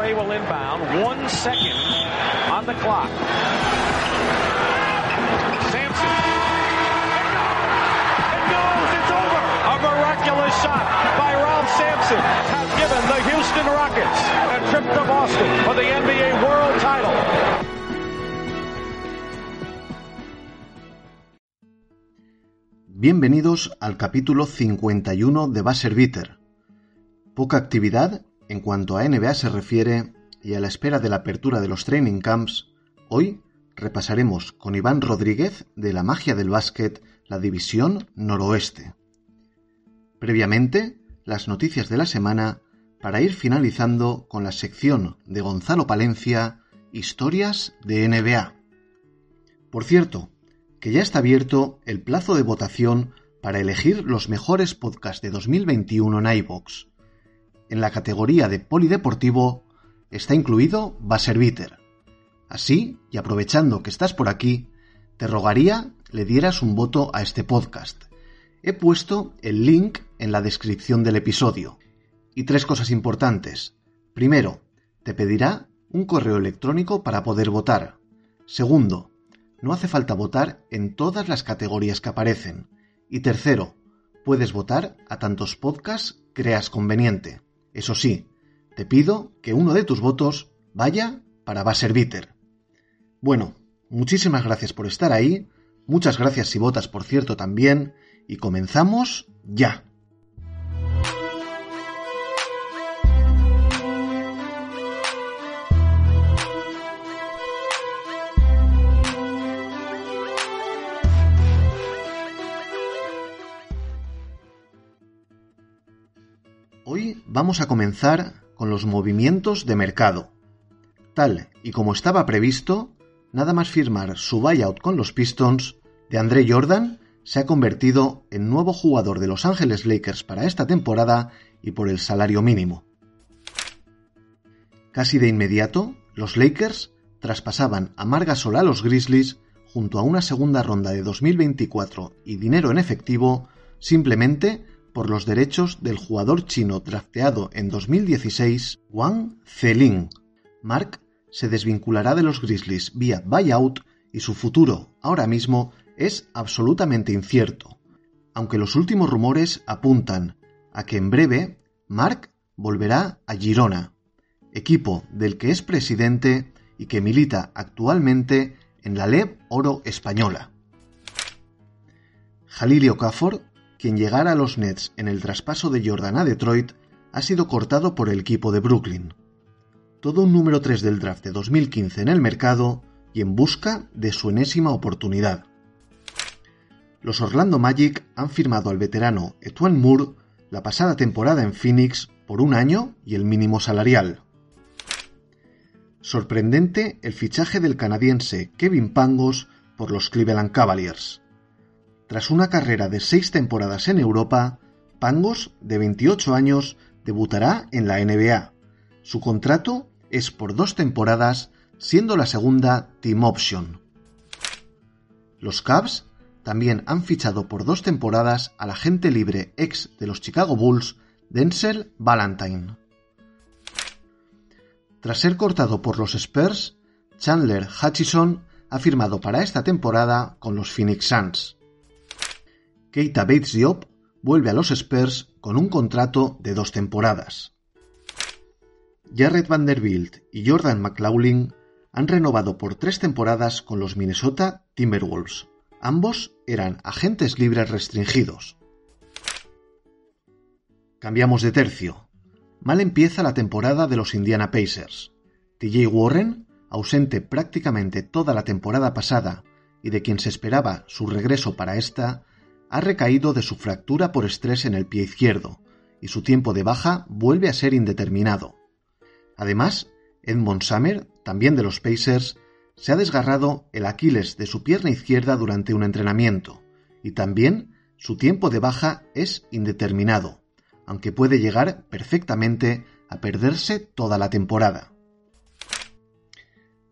Gray will inbound. One second on the clock. Sampson. It goes. It's over. A miraculous shot by Ralph Sampson has given the Houston Rockets a trip to Boston for the NBA World Title. Bienvenidos al capítulo 51 de Buzzer Beater. Poca actividad en cuanto a NBA se refiere y a la espera de la apertura de los training camps, hoy repasaremos con Iván Rodríguez de la magia del básquet la división noroeste. Previamente, las noticias de la semana para ir finalizando con la sección de Gonzalo Palencia, Historias de NBA. Por cierto, que ya está abierto el plazo de votación para elegir los mejores podcasts de 2021 en iVoox. En la categoría de polideportivo está incluido Beater. Así, y aprovechando que estás por aquí, te rogaría le dieras un voto a este podcast. He puesto el link en la descripción del episodio. Y tres cosas importantes. Primero, te pedirá un correo electrónico para poder votar. Segundo, no hace falta votar en todas las categorías que aparecen. Y tercero, puedes votar a tantos podcasts creas conveniente. Eso sí, te pido que uno de tus votos vaya para Beater. Bueno, muchísimas gracias por estar ahí, muchas gracias si votas por cierto también, y comenzamos ya. Vamos a comenzar con los movimientos de mercado. Tal y como estaba previsto, nada más firmar su buyout con los Pistons, de André Jordan se ha convertido en nuevo jugador de Los Ángeles Lakers para esta temporada y por el salario mínimo. Casi de inmediato, los Lakers traspasaban a Margasol a los Grizzlies junto a una segunda ronda de 2024 y dinero en efectivo simplemente por los derechos del jugador chino drafteado en 2016, Wang Zeling. Mark se desvinculará de los Grizzlies vía buyout y su futuro, ahora mismo, es absolutamente incierto, aunque los últimos rumores apuntan a que en breve Mark volverá a Girona, equipo del que es presidente y que milita actualmente en la LEB Oro Española. Jalili Okafor quien llegara a los Nets en el traspaso de Jordan a Detroit, ha sido cortado por el equipo de Brooklyn. Todo un número 3 del draft de 2015 en el mercado y en busca de su enésima oportunidad. Los Orlando Magic han firmado al veterano Etwan Moore la pasada temporada en Phoenix por un año y el mínimo salarial. Sorprendente el fichaje del canadiense Kevin Pangos por los Cleveland Cavaliers. Tras una carrera de seis temporadas en Europa, Pangos, de 28 años, debutará en la NBA. Su contrato es por dos temporadas, siendo la segunda Team Option. Los Cavs también han fichado por dos temporadas al agente libre ex de los Chicago Bulls, Denzel Valentine. Tras ser cortado por los Spurs, Chandler Hutchison ha firmado para esta temporada con los Phoenix Suns. Keita Bates Diop vuelve a los Spurs con un contrato de dos temporadas. Jared Vanderbilt y Jordan McLaughlin han renovado por tres temporadas con los Minnesota Timberwolves. Ambos eran agentes libres restringidos. Cambiamos de tercio. Mal empieza la temporada de los Indiana Pacers. TJ Warren, ausente prácticamente toda la temporada pasada y de quien se esperaba su regreso para esta, ha recaído de su fractura por estrés en el pie izquierdo, y su tiempo de baja vuelve a ser indeterminado. Además, Edmond Summer, también de los Pacers, se ha desgarrado el Aquiles de su pierna izquierda durante un entrenamiento, y también su tiempo de baja es indeterminado, aunque puede llegar perfectamente a perderse toda la temporada.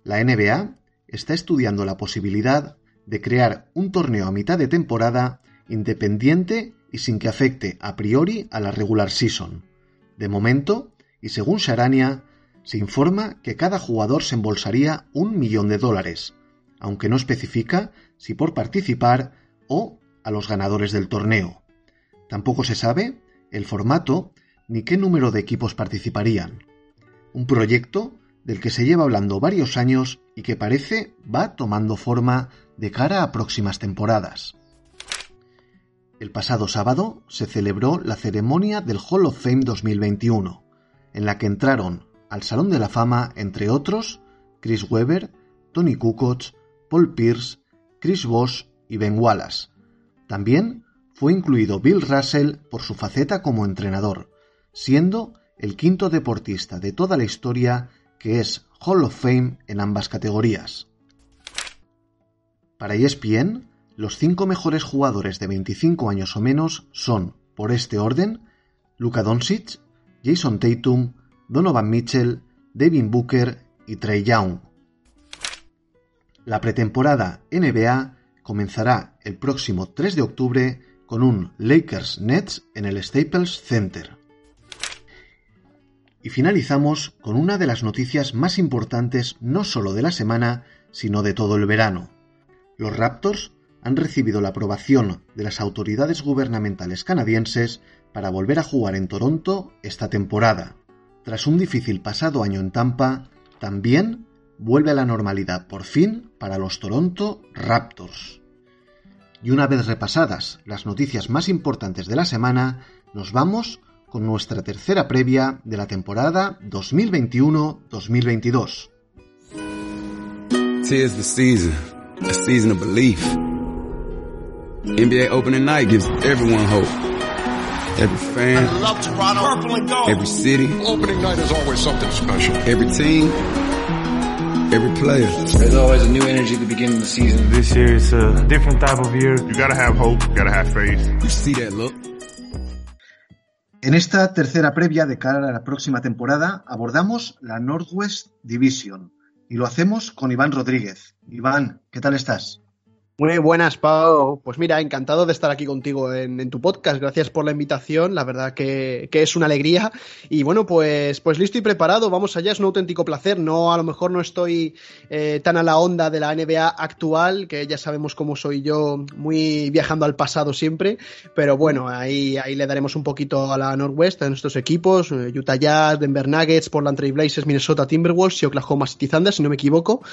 La NBA está estudiando la posibilidad de crear un torneo a mitad de temporada independiente y sin que afecte a priori a la regular season. De momento, y según Sharania, se informa que cada jugador se embolsaría un millón de dólares, aunque no especifica si por participar o a los ganadores del torneo. Tampoco se sabe el formato ni qué número de equipos participarían. Un proyecto del que se lleva hablando varios años y que parece va tomando forma de cara a próximas temporadas. El pasado sábado se celebró la ceremonia del Hall of Fame 2021, en la que entraron al Salón de la Fama, entre otros, Chris Webber, Tony Kukoc, Paul Pierce, Chris Bosh y Ben Wallace. También fue incluido Bill Russell por su faceta como entrenador, siendo el quinto deportista de toda la historia que es Hall of Fame en ambas categorías. Para ESPN, los cinco mejores jugadores de 25 años o menos son, por este orden, Luka Doncic, Jason Tatum, Donovan Mitchell, Devin Booker y Trey Young. La pretemporada NBA comenzará el próximo 3 de octubre con un Lakers Nets en el Staples Center. Y finalizamos con una de las noticias más importantes no solo de la semana, sino de todo el verano. Los Raptors han recibido la aprobación de las autoridades gubernamentales canadienses para volver a jugar en Toronto esta temporada. Tras un difícil pasado año en Tampa, también vuelve a la normalidad por fin para los Toronto Raptors. Y una vez repasadas las noticias más importantes de la semana, nos vamos con nuestra tercera previa de la temporada 2021-2022. Tis the season, a season of belief. NBA opening night gives everyone hope. Every fan, I love Toronto. Purple and gold. every city, Opening night is always something special. every team, every player. There's always a new energy at the beginning of the season. This year is a different type of year. You gotta have hope, you gotta have faith. You see that look? En esta tercera previa de cara a la próxima temporada abordamos la Northwest Division y lo hacemos con Iván Rodríguez. Iván, ¿qué tal estás? Muy buenas, Pau. Pues mira, encantado de estar aquí contigo en, tu podcast. Gracias por la invitación. La verdad que, es una alegría. Y bueno, pues, pues listo y preparado. Vamos allá. Es un auténtico placer. No, a lo mejor no estoy eh, tan a la onda de la NBA actual, que ya sabemos cómo soy yo, muy viajando al pasado siempre. Pero bueno, ahí, ahí le daremos un poquito a la Northwest, a nuestros equipos, eh, Utah Jazz, Denver Nuggets, Portland Trail Blazers, Minnesota Timberwolves y Oklahoma City Thunder, si no me equivoco,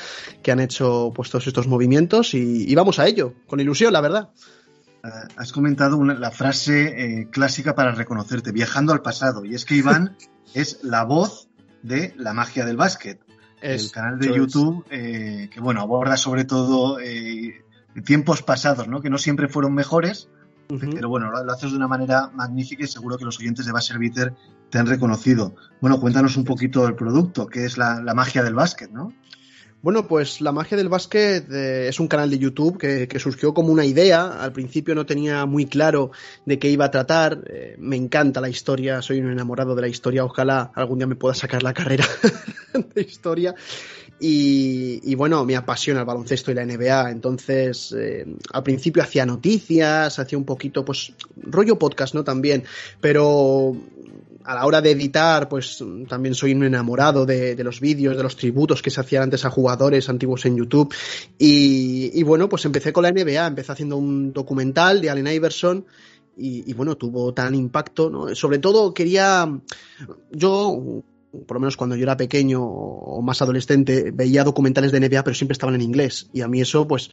que han hecho pues todos estos movimientos. Y vamos a ello, con ilusión, la verdad. Uh, has comentado una, la frase eh, clásica para reconocerte, viajando al pasado, y es que Iván es la voz de la magia del básquet. Es, el canal de YouTube eh, que bueno aborda sobre todo eh, tiempos pasados, ¿no? que no siempre fueron mejores, uh -huh. pero bueno, lo, lo, haces de una manera magnífica y seguro que los oyentes de Basser Bitter te han reconocido. Bueno, cuéntanos un poquito del producto, que es la, la magia del básquet, ¿no? Bueno, pues la magia del básquet eh, es un canal de YouTube que, surgió como una idea. Al principio no tenía muy claro de qué iba a tratar. Eh, me encanta la historia, soy un enamorado de la historia. Ojalá algún día me pueda sacar la carrera de historia. Y, y, bueno, me apasiona el baloncesto y la NBA. Entonces, eh, al principio hacía noticias, hacía un poquito, pues, rollo podcast, ¿no? También. Pero a la hora de editar, pues también soy un enamorado de, los vídeos, de los tributos que se hacían antes a jugadores antiguos en YouTube. Y, y, bueno, pues empecé con la NBA, empecé haciendo un documental de Allen Iverson. Y, y bueno, tuvo tan impacto, ¿no? Sobre todo quería, yo por lo menos cuando yo era pequeño o más adolescente, veía documentales de NBA, pero siempre estaban en inglés. Y a mí eso, pues,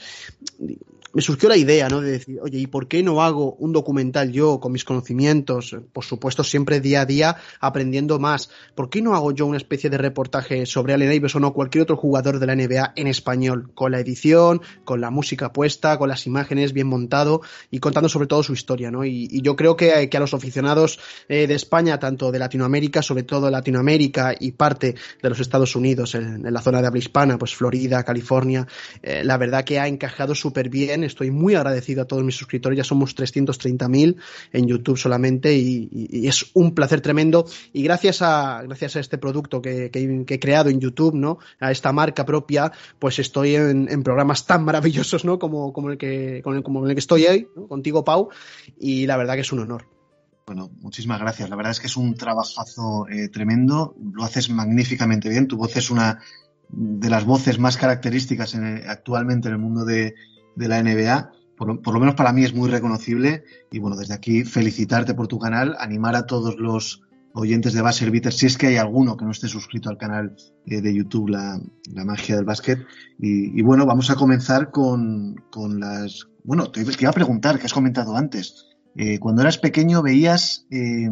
me surgió la idea, ¿no? De decir, oye, ¿y por qué no hago un documental yo con mis conocimientos? Por supuesto, siempre día a día aprendiendo más. ¿Por qué no hago yo una especie de reportaje sobre Allen Iverson o cualquier otro jugador de la NBA en español? Con la edición, con la música puesta, con las imágenes bien montado y contando sobre todo su historia, ¿no? Y, y yo creo que, que, a los aficionados eh, de España, tanto de Latinoamérica, sobre todo Latinoamérica y parte de los Estados Unidos, en, en la zona de habla hispana, pues Florida, California, eh, la verdad que ha encajado súper bien estoy muy agradecido a todos mis suscriptores, ya somos 330.000 en YouTube solamente y, es un placer tremendo y gracias a, gracias a este producto que, he creado en YouTube, ¿no? A esta marca propia, pues estoy en, programas tan maravillosos, ¿no? Como, como, el, que, como, el, que estoy hoy, contigo Pau y la verdad que es un honor. Bueno, muchísimas gracias. La verdad es que es un trabajazo eh, tremendo. Lo haces magníficamente bien. Tu voz es una de las voces más características actualmente en el mundo de, de la NBA. Por, lo- por lo menos para mí es muy reconocible. Y bueno, desde aquí felicitarte por tu canal, animar a todos los oyentes de Buzzer Beater, si es que hay alguno que no esté suscrito al canal eh, de YouTube, la, la magia del básquet. Y, y bueno, vamos a comenzar con, con las... Bueno, te, te iba a preguntar, que has comentado antes. Eh, cuando eras pequeño veías eh,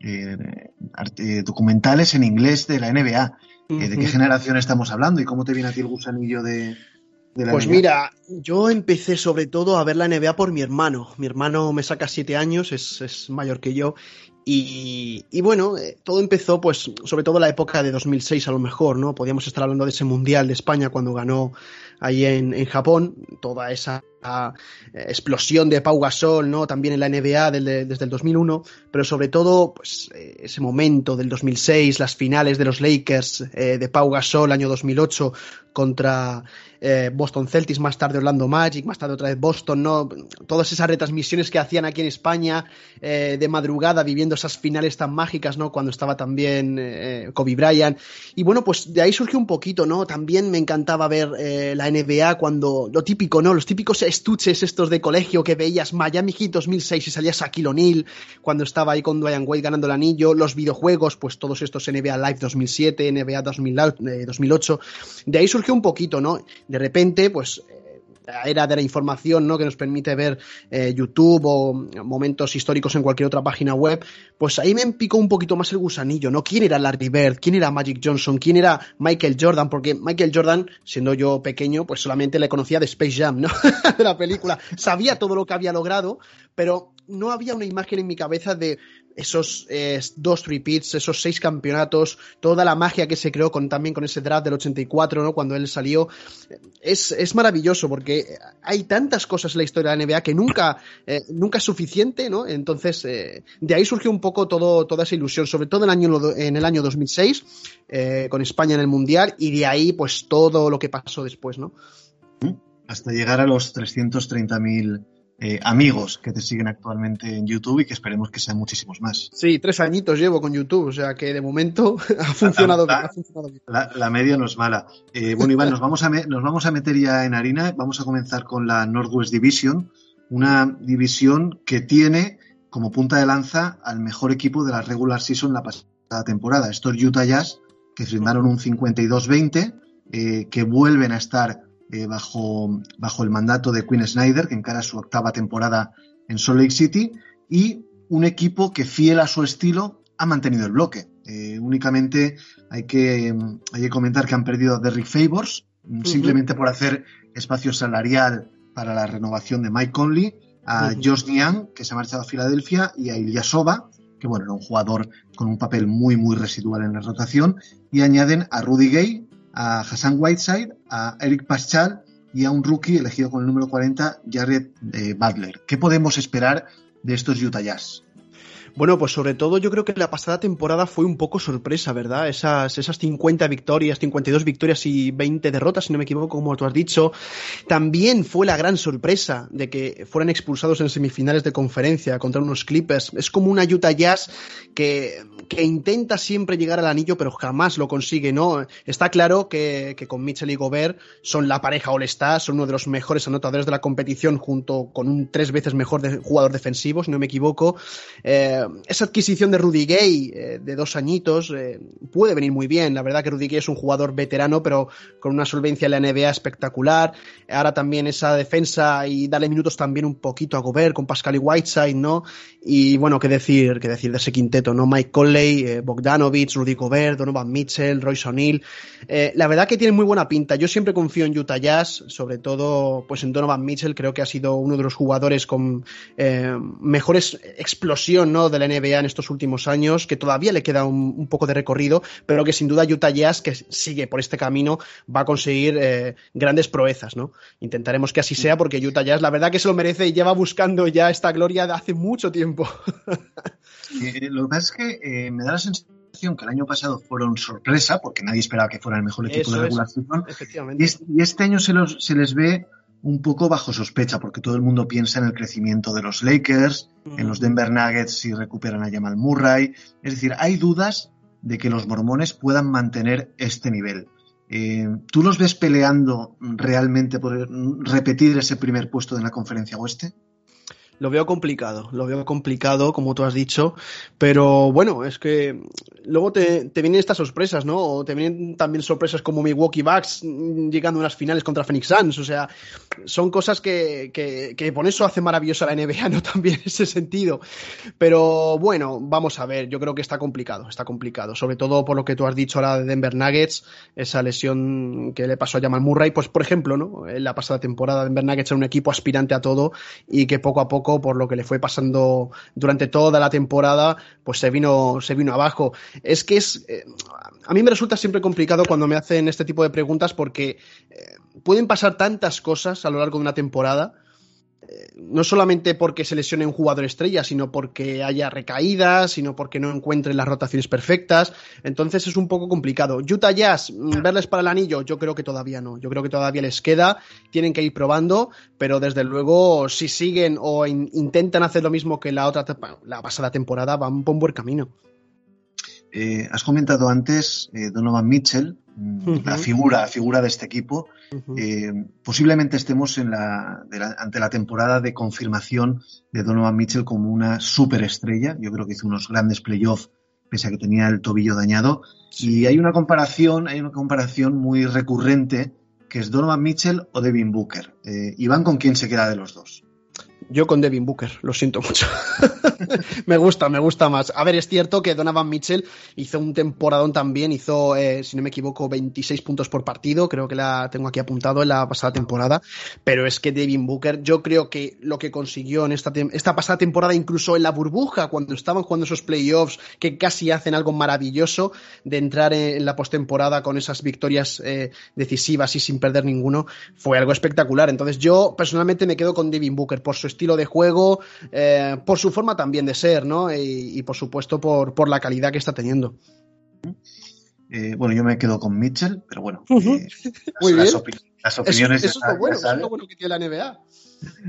eh, documentales en inglés de la NBA. ¿De qué generación estamos hablando y cómo te viene a ti el gusanillo de, Pues NBA? mira, yo empecé sobre todo a ver la NBA por mi hermano. Mi hermano me saca siete años, es, es mayor que yo. Y, y bueno, eh, todo empezó pues sobre todo en la época de 2006 a lo mejor, ¿no? Podíamos estar hablando de ese Mundial de España cuando ganó ahí en, en Japón, toda esa ah, eh, explosión de Pau Gasol, ¿no? También en la NBA desde el 2001, pero sobre todo pues eh, ese momento del 2006, las finales de los Lakers eh, de Pau Gasol año 2008 contra Boston Celtics, más tarde Orlando Magic, más tarde otra vez Boston, ¿no? Todas esas retransmisiones que hacían aquí en España de madrugada viviendo esas finales tan mágicas, ¿no? Cuando estaba también Kobe Bryant. Y bueno, pues de ahí surgió un poquito, ¿no? También me encantaba ver la NBA cuando, lo típico, ¿no? Los típicos estuches estos de colegio que veías Miami Heat 2006 y salía Shaquille O'Neal cuando estaba ahí con Dwayne Wade ganando el anillo, los videojuegos, pues todos estos NBA Live 2007, NBA 2000, eh, 2008. De ahí surgió un poquito, ¿no? De repente, pues era de la información, ¿no? Que nos permite ver eh, YouTube o momentos históricos en cualquier otra página web, pues ahí me picó un poquito más el gusanillo, ¿no? ¿Quién era Larry Bird? ¿Quién era Magic Johnson? ¿Quién era Michael Jordan? Porque Michael Jordan, siendo yo pequeño, pues solamente le conocía de Space Jam, ¿no? de la película. Sabía todo lo que había logrado, pero no había una imagen en mi cabeza de esos eh, dos repeats, esos seis campeonatos, toda la magia que se creó con, también con ese draft del 84, ¿no? Cuando él salió. Es, es maravilloso porque hay tantas cosas en la historia de la NBA que nunca, eh, nunca es suficiente, ¿no? Entonces, eh, de ahí surgió un poco todo, toda esa ilusión, sobre todo en el año, en el año 2006, eh, con España en el Mundial, y de ahí, pues, todo lo que pasó después, ¿no? Hasta llegar a los 330.000 eh, amigos que te siguen actualmente en YouTube y que esperemos que sean muchísimos más. Sí, tres añitos llevo con YouTube, o sea que de momento ha funcionado bien. La, Ha funcionado bien. la- la media no es mala. Eh, bueno, Iván, nos vamos, a me- nos vamos a meter ya en harina. Vamos a comenzar con la Northwest Division, una división que tiene como punta de lanza al mejor equipo de la regular season la pasada temporada. Estos Utah Jazz, que firmaron un 52-20, eh, que vuelven a estar eh, bajo, bajo el mandato de Quinn Snyder, que encara su octava temporada en Salt Lake City, y un equipo que, fiel a su estilo, ha mantenido el bloque. Eh, únicamente hay que, hay que comentar que han perdido a Derrick Favors, Ujú. simplemente por hacer espacio salarial para la renovación de Mike Conley, a. Josh Niang, que se ha marchado a Filadelfia, y a Ilyasova, que bueno, era un jugador con un papel muy, muy residual en la rotación, y añaden a Rudy Gay, a Hassan Whiteside, a Eric Paschal y a un rookie elegido con el número 40, Jared eh, Butler. ¿Qué podemos esperar de estos Utah Jazz? Bueno, pues sobre todo yo creo que la pasada temporada fue un poco sorpresa, ¿verdad? Esas, esas 50 victorias, 52 victorias y 20 derrotas, si no me equivoco, como tú has dicho. También fue la gran sorpresa de que fueran expulsados en semifinales de conferencia contra unos Clippers. Es como una Utah Jazz que, que intenta siempre llegar al anillo, pero jamás lo consigue, ¿no? Está claro que, que con Mitchell y Gobert son la pareja All-Star, son uno de los mejores anotadores de la competición junto con un tres veces mejor jugador defensivo, si no me equivoco. Eh, esa adquisición de Rudy Gay eh, de dos añitos eh, puede venir muy bien. La verdad que Rudy Gay es un jugador veterano, pero con una solvencia en la NBA espectacular. Ahora también esa defensa y darle minutos también un poquito a Gobert con Pascal y Whiteside, ¿no? Y bueno, qué decir, qué decir de ese quinteto, ¿no? Mike Conley, eh, Bogdanovich, Rudy Gobert, Donovan Mitchell, Royce O'Neal. Eh, la verdad que tiene muy buena pinta. Yo siempre confío en Utah Jazz, sobre todo pues en Donovan Mitchell. Creo que ha sido uno de los jugadores con eh, mejores explosión ¿no? De la NBA en estos últimos años, que todavía le queda un, un poco de recorrido, pero que sin duda Utah Jazz, que sigue por este camino, va a conseguir eh, grandes proezas. ¿no? Intentaremos que así sea, porque Utah Jazz, la verdad que se lo merece y lleva buscando ya esta gloria de hace mucho tiempo. Eh, lo que pasa es que eh, me da la sensación que el año pasado fueron sorpresa, porque nadie esperaba que fuera el mejor equipo Eso de es. Efectivamente. y este, y este año se, los- se les ve un poco bajo sospecha, porque todo el mundo piensa en el crecimiento de los Lakers, en los Denver Nuggets si recuperan a Jamal Murray. Es decir, hay dudas de que los mormones puedan mantener este nivel. Eh, ¿Tú los ves peleando realmente por repetir ese primer puesto de la conferencia oeste? Lo veo complicado, lo veo complicado, como tú has dicho, pero bueno, es que luego te, te, vienen estas sorpresas, ¿no? O te vienen también sorpresas como Milwaukee Bucks llegando a las finales contra Phoenix Suns, o sea, son cosas que, que, que por eso hace maravillosa la NBA, ¿no? También ese sentido. Pero bueno, vamos a ver, yo creo que está complicado, está complicado, sobre todo por lo que tú has dicho ahora de Denver Nuggets, esa lesión que le pasó a Jamal Murray, pues por ejemplo, ¿no? En la pasada temporada Denver Nuggets era un equipo aspirante a todo y que poco a poco por lo que le fue pasando durante toda la temporada, pues se vino, se vino abajo. Es que es. Eh, a mí me resulta siempre complicado cuando me hacen este tipo de preguntas porque eh, pueden pasar tantas cosas a lo largo de una temporada no solamente porque se lesione un jugador estrella, sino porque haya recaídas, sino porque no encuentren las rotaciones perfectas. Entonces es un poco complicado. Utah Jazz, mm, verles para el anillo, yo creo que todavía no. Yo creo que todavía les queda, tienen que ir probando, pero desde luego, si siguen o intentan hacer lo mismo que la otra la pasada temporada, van por un buen camino. Eh, has comentado antes eh, Donovan Mitchell, mm, la figura, figura de este equipo. Eh, posiblemente estemos en la, ante la temporada de confirmación de Donovan Mitchell como una superestrella. Yo creo que hizo unos grandes playoffs pese a que tenía el tobillo dañado. Y hay una comparación, hay una comparación muy recurrente que es Donovan Mitchell o Devin Booker. Iván, ¿con quién se queda de los dos? Yo con Devin Booker, lo siento mucho. me gusta, me gusta más. A ver, es cierto que Donovan Mitchell hizo un temporadón también, hizo, eh, si no me equivoco, 26 puntos por partido, creo que la tengo aquí apuntado en la pasada temporada, pero es que Devin Booker, yo creo que lo que consiguió en esta, esta pasada temporada, incluso en la burbuja, cuando estaban jugando esos playoffs, que casi hacen algo maravilloso de entrar en la postemporada con esas victorias eh, decisivas y sin perder ninguno, fue algo espectacular. Entonces yo personalmente me quedo con Devin Booker por su de juego, eh, por su forma también de ser, ¿no? Y, por supuesto por, por, la calidad que está teniendo. Eh, bueno, yo me quedo con Mitchell, pero bueno, eh, Muy las, bien. las, opiniones. Eso, es lo bueno, eso es lo bueno que tiene la NBA.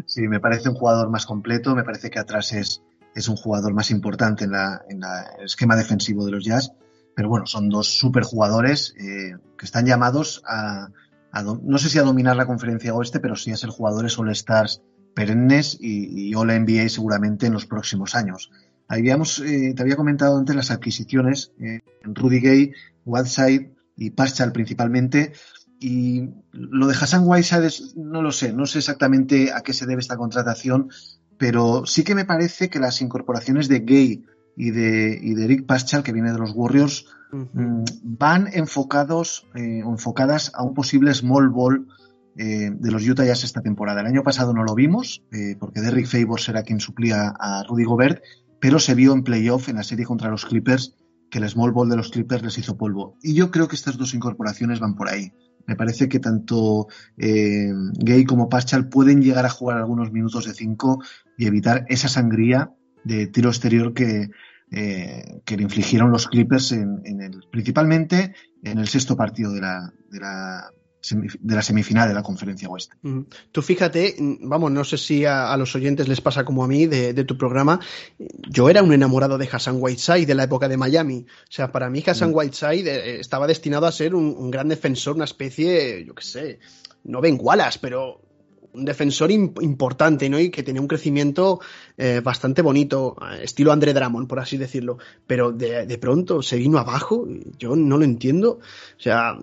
Sí, me parece un jugador más completo, me parece que atrás es, es un jugador más importante en, la, en la, el esquema defensivo de los Jazz, pero bueno, son dos super jugadores que están llamados a, a, no sé si a dominar la conferencia oeste, pero sí a ser jugadores All-Stars perennes y, y All NBA seguramente en los próximos años. Habíamos, eh, te había comentado antes las adquisiciones, eh, Rudy Gay, Whiteside y Paschal principalmente, y lo de Hassan Whiteside no lo sé, no sé exactamente a qué se debe esta contratación, pero sí que me parece que las incorporaciones de Gay y de, y de Rick Paschal, que viene de los Warriors, mm, van enfocados eh, enfocadas a un posible small ball eh, de los Utah Jazz esta temporada. El año pasado no lo vimos, eh, porque Derrick Favors era quien suplía a Rudy Gobert, pero se vio en playoff en la serie contra los Clippers que el small ball de los Clippers les hizo polvo. Y yo creo que estas dos incorporaciones van por ahí. Me parece que tanto eh, Gay como Paschal pueden llegar a jugar algunos minutos de cinco y evitar esa sangría de tiro exterior que, que le infligieron los Clippers en, el, principalmente en el sexto partido de la, de la semifinal de la conferencia oeste. Tú fíjate, vamos, no sé si a, a los oyentes les pasa como a mí de, de, tu programa, yo era un enamorado de Hassan Whiteside de la época de Miami. O sea, para mí Hassan mm. Whiteside eh, estaba destinado a ser un, un, gran defensor, una especie, yo qué sé, no Ben Wallace, pero un defensor importante, ¿no? Y que tenía un crecimiento eh, bastante bonito, estilo André Drummond, por así decirlo. Pero de, de, pronto se vino abajo, yo no lo entiendo. O sea,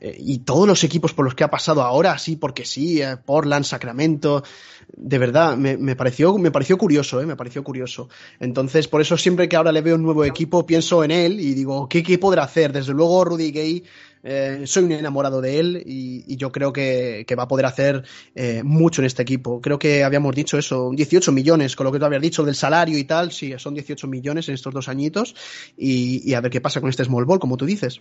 eh, y todos los equipos por los que ha pasado ahora, sí, porque sí, eh, Portland, Sacramento, de verdad, me, me, pareció, me pareció curioso, ¿eh? Me pareció curioso. Entonces, por eso siempre que ahora le veo un nuevo equipo, pienso en él y digo, ¿qué, qué podrá hacer? Desde luego, Rudy Gay eh, soy un enamorado de él y, y yo creo que, que, va a poder hacer eh, mucho en este equipo. Creo que habíamos dicho eso, 18 millones, con lo que tú habías dicho del salario y tal, sí, son 18 millones en estos dos añitos y, y a ver qué pasa con este small ball, como tú dices.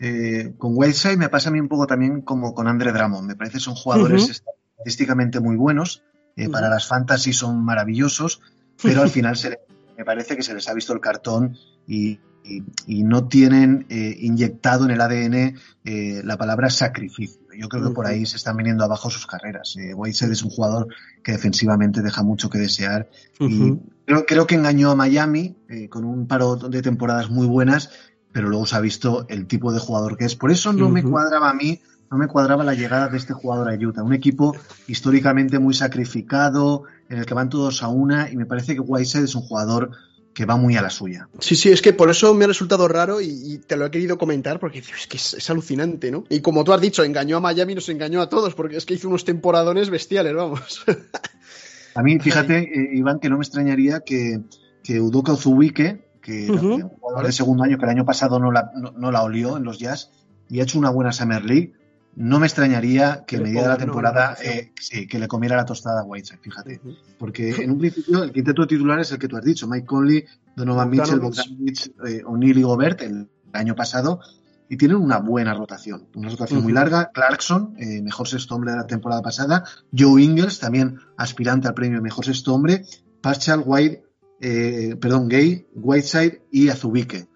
Eh, con Whiteside me pasa a mí un poco también como con Andre Drummond. Me parece que son jugadores uh -huh. estadísticamente muy buenos. Eh, uh -huh. Para las fantasy son maravillosos, pero al final se, me parece que se les ha visto el cartón y, y, y no tienen eh, inyectado en el ADN eh, la palabra sacrificio. yo creo que por ahí se están viniendo abajo sus carreras. Eh, Whiteside es un jugador que defensivamente deja mucho que desear y creo, creo, que engañó a Miami eh, con un paro de temporadas muy buenas, pero luego se ha visto el tipo de jugador que es. Por eso no me cuadraba a mí, no me cuadraba la llegada de este jugador a Utah, un equipo históricamente muy sacrificado, en el que van todos a una y me parece que Whiteside es un jugador que va muy a la suya. Sí, sí, es que por eso me ha resultado raro y, y te lo he querido comentar porque es que es, es, alucinante, ¿no? Y como tú has dicho, engañó a Miami y nos engañó a todos porque es que hizo unos temporadones bestiales, vamos. a mí, fíjate, eh, Iván, que no me extrañaría que, que Udoka Ozuwike, que uh -huh. un jugador de segundo año que el año pasado no la, no, no la olió en los Jazz y ha hecho una buena Summer League, no me extrañaría que, que medida la temporada eh, sí, que le comiera la tostada a Whiteside, fíjate. Uh -huh. Porque en un principio el quinteto titular es el que tú has dicho, Mike Conley, Donovan Mitchell, Bogdanovich, eh, O'Neill y Gobert el año pasado, y tienen una buena rotación, una rotación uh -huh. muy larga. Clarkson, eh, mejor sexto hombre de la temporada pasada, Joe Ingles, también aspirante al premio mejor sexto hombre, Paschal, White, eh, perdón, Gay, Whiteside y Azubike.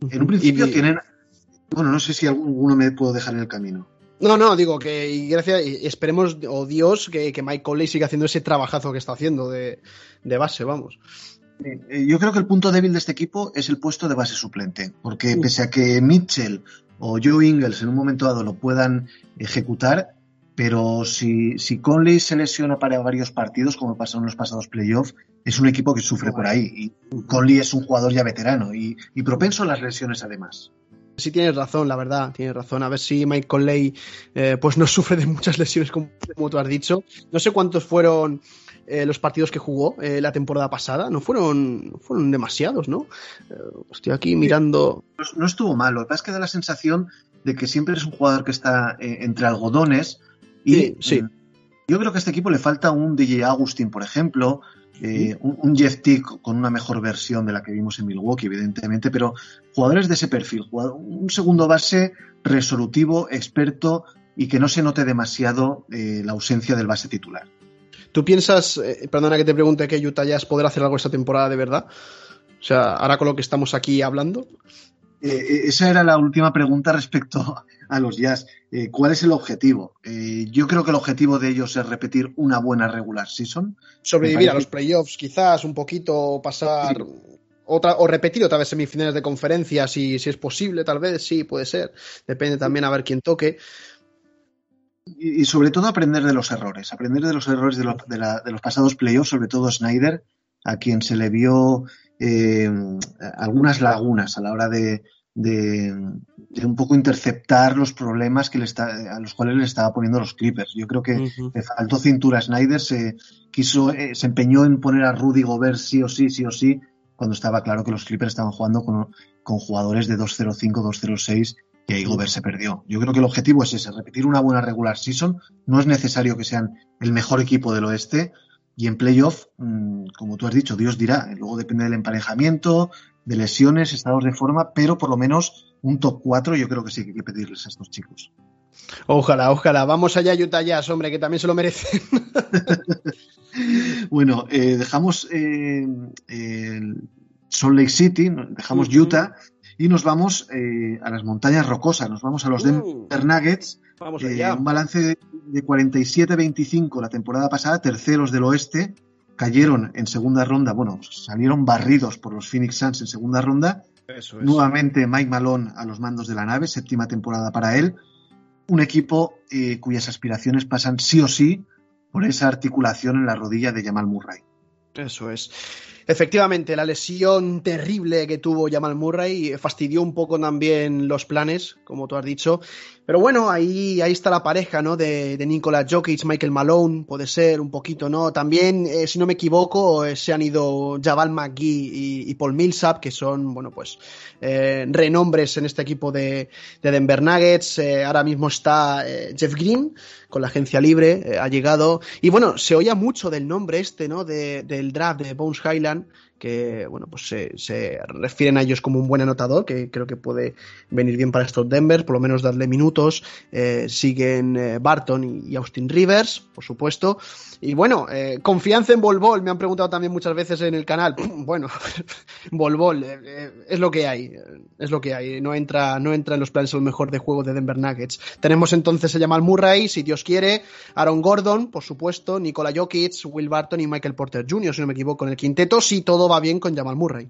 Uh -huh. En un principio y... tienen, bueno, no sé si alguno me puedo dejar en el camino. No, no, digo que y gracias, y esperemos, o oh Dios, que, que, Mike Conley siga haciendo ese trabajazo que está haciendo de, de base, vamos. Eh, yo creo que el punto débil de este equipo es el puesto de base suplente, porque pese a que Mitchell o Joe Ingles en un momento dado lo puedan ejecutar, pero si, si Conley se lesiona para varios partidos, como pasó en los pasados playoffs, es un equipo que sufre por ahí. Y Conley es un jugador ya veterano y, y propenso a las lesiones además. Sí tienes razón, la verdad, tienes razón. A ver si Mike Conley eh, pues no sufre de muchas lesiones como, como, tú has dicho. No sé cuántos fueron eh, los partidos que jugó eh, la temporada pasada. No fueron, no fueron demasiados, ¿no? Estoy aquí mirando. No, no, estuvo mal. Lo que pasa es que da la sensación de que siempre es un jugador que está entre algodones. Y sí, sí. yo creo que a este equipo le falta un DJ Agustín, por ejemplo. Eh, un, un, Jeff Tick con una mejor versión de la que vimos en Milwaukee, evidentemente, pero jugadores de ese perfil, un segundo base resolutivo, experto y que no se note demasiado eh, la ausencia del base titular. ¿Tú piensas, eh, perdona que te pregunte, que Utah Jazz podrá hacer algo esta temporada de verdad? O sea, ahora con lo que estamos aquí hablando. Eh, esa era la última pregunta respecto a los Jazz. Eh, ¿Cuál es el objetivo? Eh, yo creo que el objetivo de ellos es repetir una buena regular season. Sobrevivir a los playoffs, quizás, un poquito, pasar. Sí. Otra, o repetir otra vez semifinales de conferencia, si, si es posible, tal vez, sí, puede ser. Depende también a ver quién toque. Y, sobre todo aprender de los errores, aprender de los errores de, lo, de, la, de los pasados playoffs, sobre todo Snyder, a quien se le vio eh, algunas lagunas a la hora de, de, de, un poco interceptar los problemas que le está, a los cuales le estaba poniendo los Clippers. Yo creo que uh -huh. le faltó cintura a Snyder, se quiso, eh, se empeñó en poner a Rudy Gobert sí o sí, sí o sí, cuando estaba claro que los Clippers estaban jugando con, con jugadores de 2-0-5, 2-0-6 y ahí Gobert se perdió. Yo creo que el objetivo es ese, repetir una buena regular season. No es necesario que sean el mejor equipo del oeste, y en playoff, mm, como tú has dicho, Dios dirá. Luego depende del emparejamiento, de lesiones, estados de forma, pero por lo menos un top 4 yo creo que sí que hay que pedirles a estos chicos. Ojalá, ojalá. Vamos allá, Utah Jazz, hombre, que también se lo merecen. bueno, eh, dejamos eh, el Salt Lake City, dejamos uh -huh. Utah y nos vamos eh, a las montañas rocosas, nos vamos a los uh, Denver Nuggets. Vamos allá. Un balance de, de 47-25 la temporada pasada, terceros del oeste, cayeron en segunda ronda, bueno, salieron barridos por los Phoenix Suns en segunda ronda. Eso es. Nuevamente Mike Malone a los mandos de la nave, séptima temporada para él. Un equipo eh, cuyas aspiraciones pasan sí o sí por esa articulación en la rodilla de Jamal Murray. Eso es. Efectivamente, la lesión terrible que tuvo Jamal Murray fastidió un poco también los planes, como tú has dicho. Pero bueno, ahí, ahí está la pareja, ¿no? De, de Nikola Jokic, Michael Malone, puede ser un poquito, ¿no? También, eh, si no me equivoco, eh, se han ido Jabal McGee y, Paul Millsap, que son, bueno, pues, eh, renombres en este equipo de, de Denver Nuggets. Eh, ahora mismo está Jeff Green con la agencia libre, ha llegado. Y bueno, se oía mucho del nombre este, ¿no? De, del draft de Bones Highland que bueno, pues se, se, refieren a ellos como un buen anotador, que creo que puede venir bien para estos Denver, por lo menos darle minutos. Eh, siguen eh, Barton y, y, Austin Rivers, por supuesto. Y bueno, eh, confianza en Volvol, me han preguntado también muchas veces en el canal. Bueno, Volvol es lo que hay, es lo que hay. No entra, no entra en los planes a mejor de juego de Denver Nuggets. Tenemos entonces a Jamal Murray, si Dios quiere, Aaron Gordon, por supuesto, Nikola Jokic, Will Barton y Michael Porter Jr., si no me equivoco, en el quinteto, si todo va bien con Jamal Murray.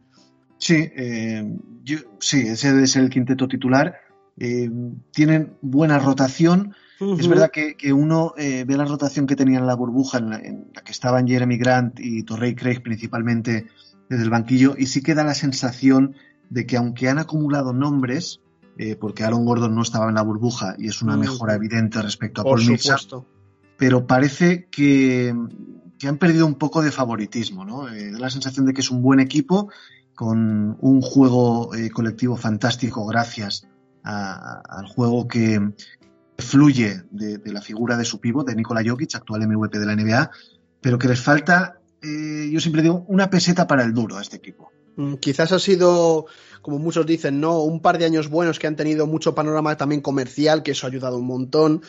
Sí, eh, yo, sí, ese ser el quinteto titular. Eh, tienen buena rotación. Uh -huh. Es verdad que, que uno eh, ve la rotación que tenían en la burbuja, en la, en la, que estaban Jeremy Grant y Torrey Craig principalmente desde el banquillo, y sí que da la sensación de que aunque han acumulado nombres, eh, porque Aaron Gordon no estaba en la burbuja y es una uh -huh. mejora evidente respecto a Por Paul Millsap, pero parece que, que, han perdido un poco de favoritismo, ¿no? Eh, da la sensación de que es un buen equipo con un juego colectivo fantástico gracias a, al juego que fluye de, la figura de su pívot, de Nikola Jokic, actual MVP de la NBA, pero que les falta, eh, yo siempre digo, una peseta para el duro a este equipo. Mm, quizás ha sido, como muchos dicen, ¿no? Un par de años buenos que han tenido mucho panorama también comercial, que eso ha ayudado un montón.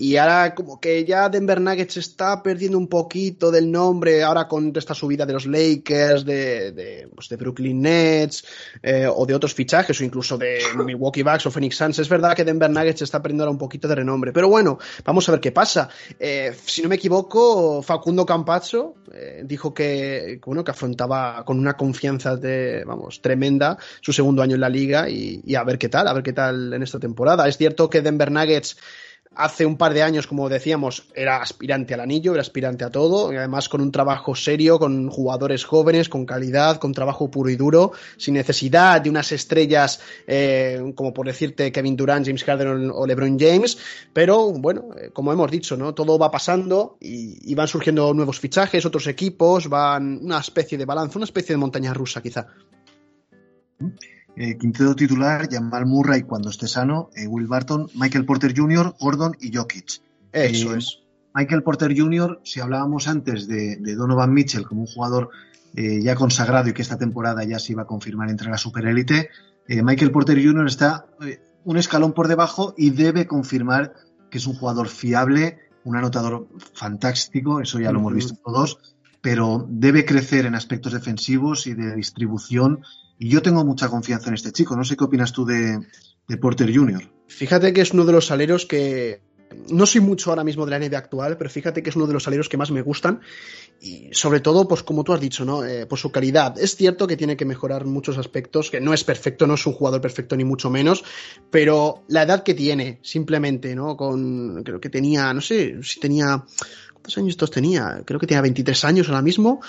Y ahora como que ya Denver Nuggets está perdiendo un poquito del nombre, ahora con esta subida de los Lakers, de, de, pues de Brooklyn Nets, eh, o de otros fichajes, o incluso de Milwaukee Bucks o Phoenix Suns. Es verdad que Denver Nuggets está perdiendo ahora un poquito de renombre. Pero bueno, vamos a ver qué pasa. Eh, si no me equivoco, Facundo Campazzo eh, dijo que, bueno, que afrontaba con una confianza de, vamos, tremenda su segundo año en la liga y, y a ver qué tal, a ver qué tal en esta temporada. Es cierto que Denver Nuggets hace un par de años, como decíamos, era aspirante al anillo, era aspirante a todo, y además con un trabajo serio, con jugadores jóvenes, con calidad, con trabajo puro y duro, sin necesidad de unas estrellas eh, como por decirte Kevin Durant, James Harden o LeBron James, pero bueno, eh, como hemos dicho, ¿no? Todo va pasando y, y, van surgiendo nuevos fichajes, otros equipos, van una especie de balance, una especie de montaña rusa quizá. Eh, quinteto titular, Jamal Murray cuando esté sano, eh, Will Barton, Michael Porter Jr., Gordon y Jokic. Eso eh, es. Michael Porter Jr., si hablábamos antes de, de Donovan Mitchell como un jugador eh, ya consagrado y que esta temporada ya se iba a confirmar entre la superélite, Michael Porter Jr. está un escalón por debajo y debe confirmar que es un jugador fiable, un anotador fantástico, eso ya lo uh -huh. hemos visto todos, pero debe crecer en aspectos defensivos y de distribución y yo tengo mucha confianza en este chico. No sé qué opinas tú de, Porter Jr. Fíjate que es uno de los aleros que no soy mucho ahora mismo de la NBA actual, pero fíjate que es uno de los aleros que más me gustan y sobre todo, pues como tú has dicho, ¿no? Eh, por su calidad. Es cierto que tiene que mejorar muchos aspectos, que no es perfecto, no es un jugador perfecto ni mucho menos, pero la edad que tiene, simplemente, ¿no? Con, creo que tenía, no sé si tenía, ¿cuántos años estos tenía? Creo que tenía 23 años ahora mismo.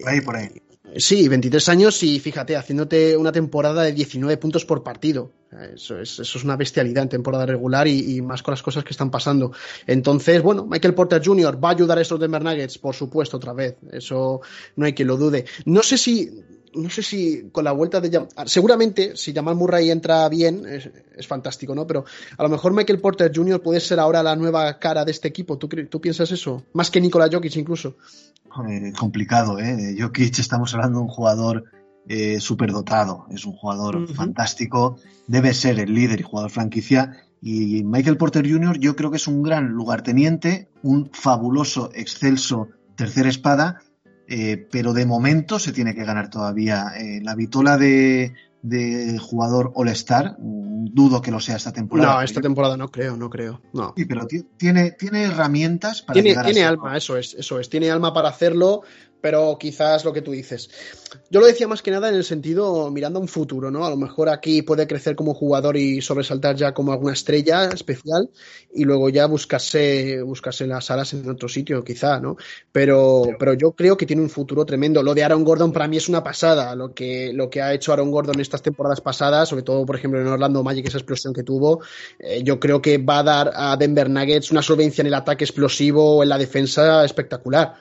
Por ahí, por ahí. Sí, 23 años y fíjate, haciéndote una temporada de 19 puntos por partido. Eso es, eso es una bestialidad en temporada regular y, y, más con las cosas que están pasando. Entonces, bueno, Michael Porter Jr. va a ayudar a estos Denver Nuggets, por supuesto, otra vez. Eso no hay quien lo dude. No sé si no sé si con la vuelta de Jam seguramente si Jamal Murray entra bien es, es, fantástico, ¿no? Pero a lo mejor Michael Porter Jr. puede ser ahora la nueva cara de este equipo. ¿Tú, tú piensas eso? Más que Nikola Jokic incluso. Eh, complicado, ¿eh? Jokic estamos hablando de un jugador eh, superdotado, es un jugador uh -huh. fantástico, debe ser el líder y jugador franquicia. Y Michael Porter Jr. yo creo que es un gran lugarteniente, un fabuloso, excelso tercera espada, eh, pero de momento se tiene que ganar todavía eh, la vitola de, de jugador All-Star. Dudo que lo sea esta temporada. No, esta temporada no creo, no creo. No. Sí, pero tiene, tiene herramientas para tiene, tiene alma, eso es, eso es. Tiene alma para hacerlo, pero quizás lo que tú dices. Yo lo decía más que nada en el sentido mirando a un futuro, ¿no? A lo mejor aquí puede crecer como jugador y sobresaltar ya como alguna estrella especial y luego ya buscarse, buscarse las alas en otro sitio, quizá, ¿no? Pero, pero yo creo que tiene un futuro tremendo. Lo de Aaron Gordon para mí es una pasada. Lo que, lo que ha hecho Aaron Gordon estas temporadas pasadas, sobre todo, por ejemplo, en Orlando Magic, esa explosión que tuvo, eh, yo creo que va a dar a Denver Nuggets una solvencia en el ataque explosivo o en la defensa espectacular.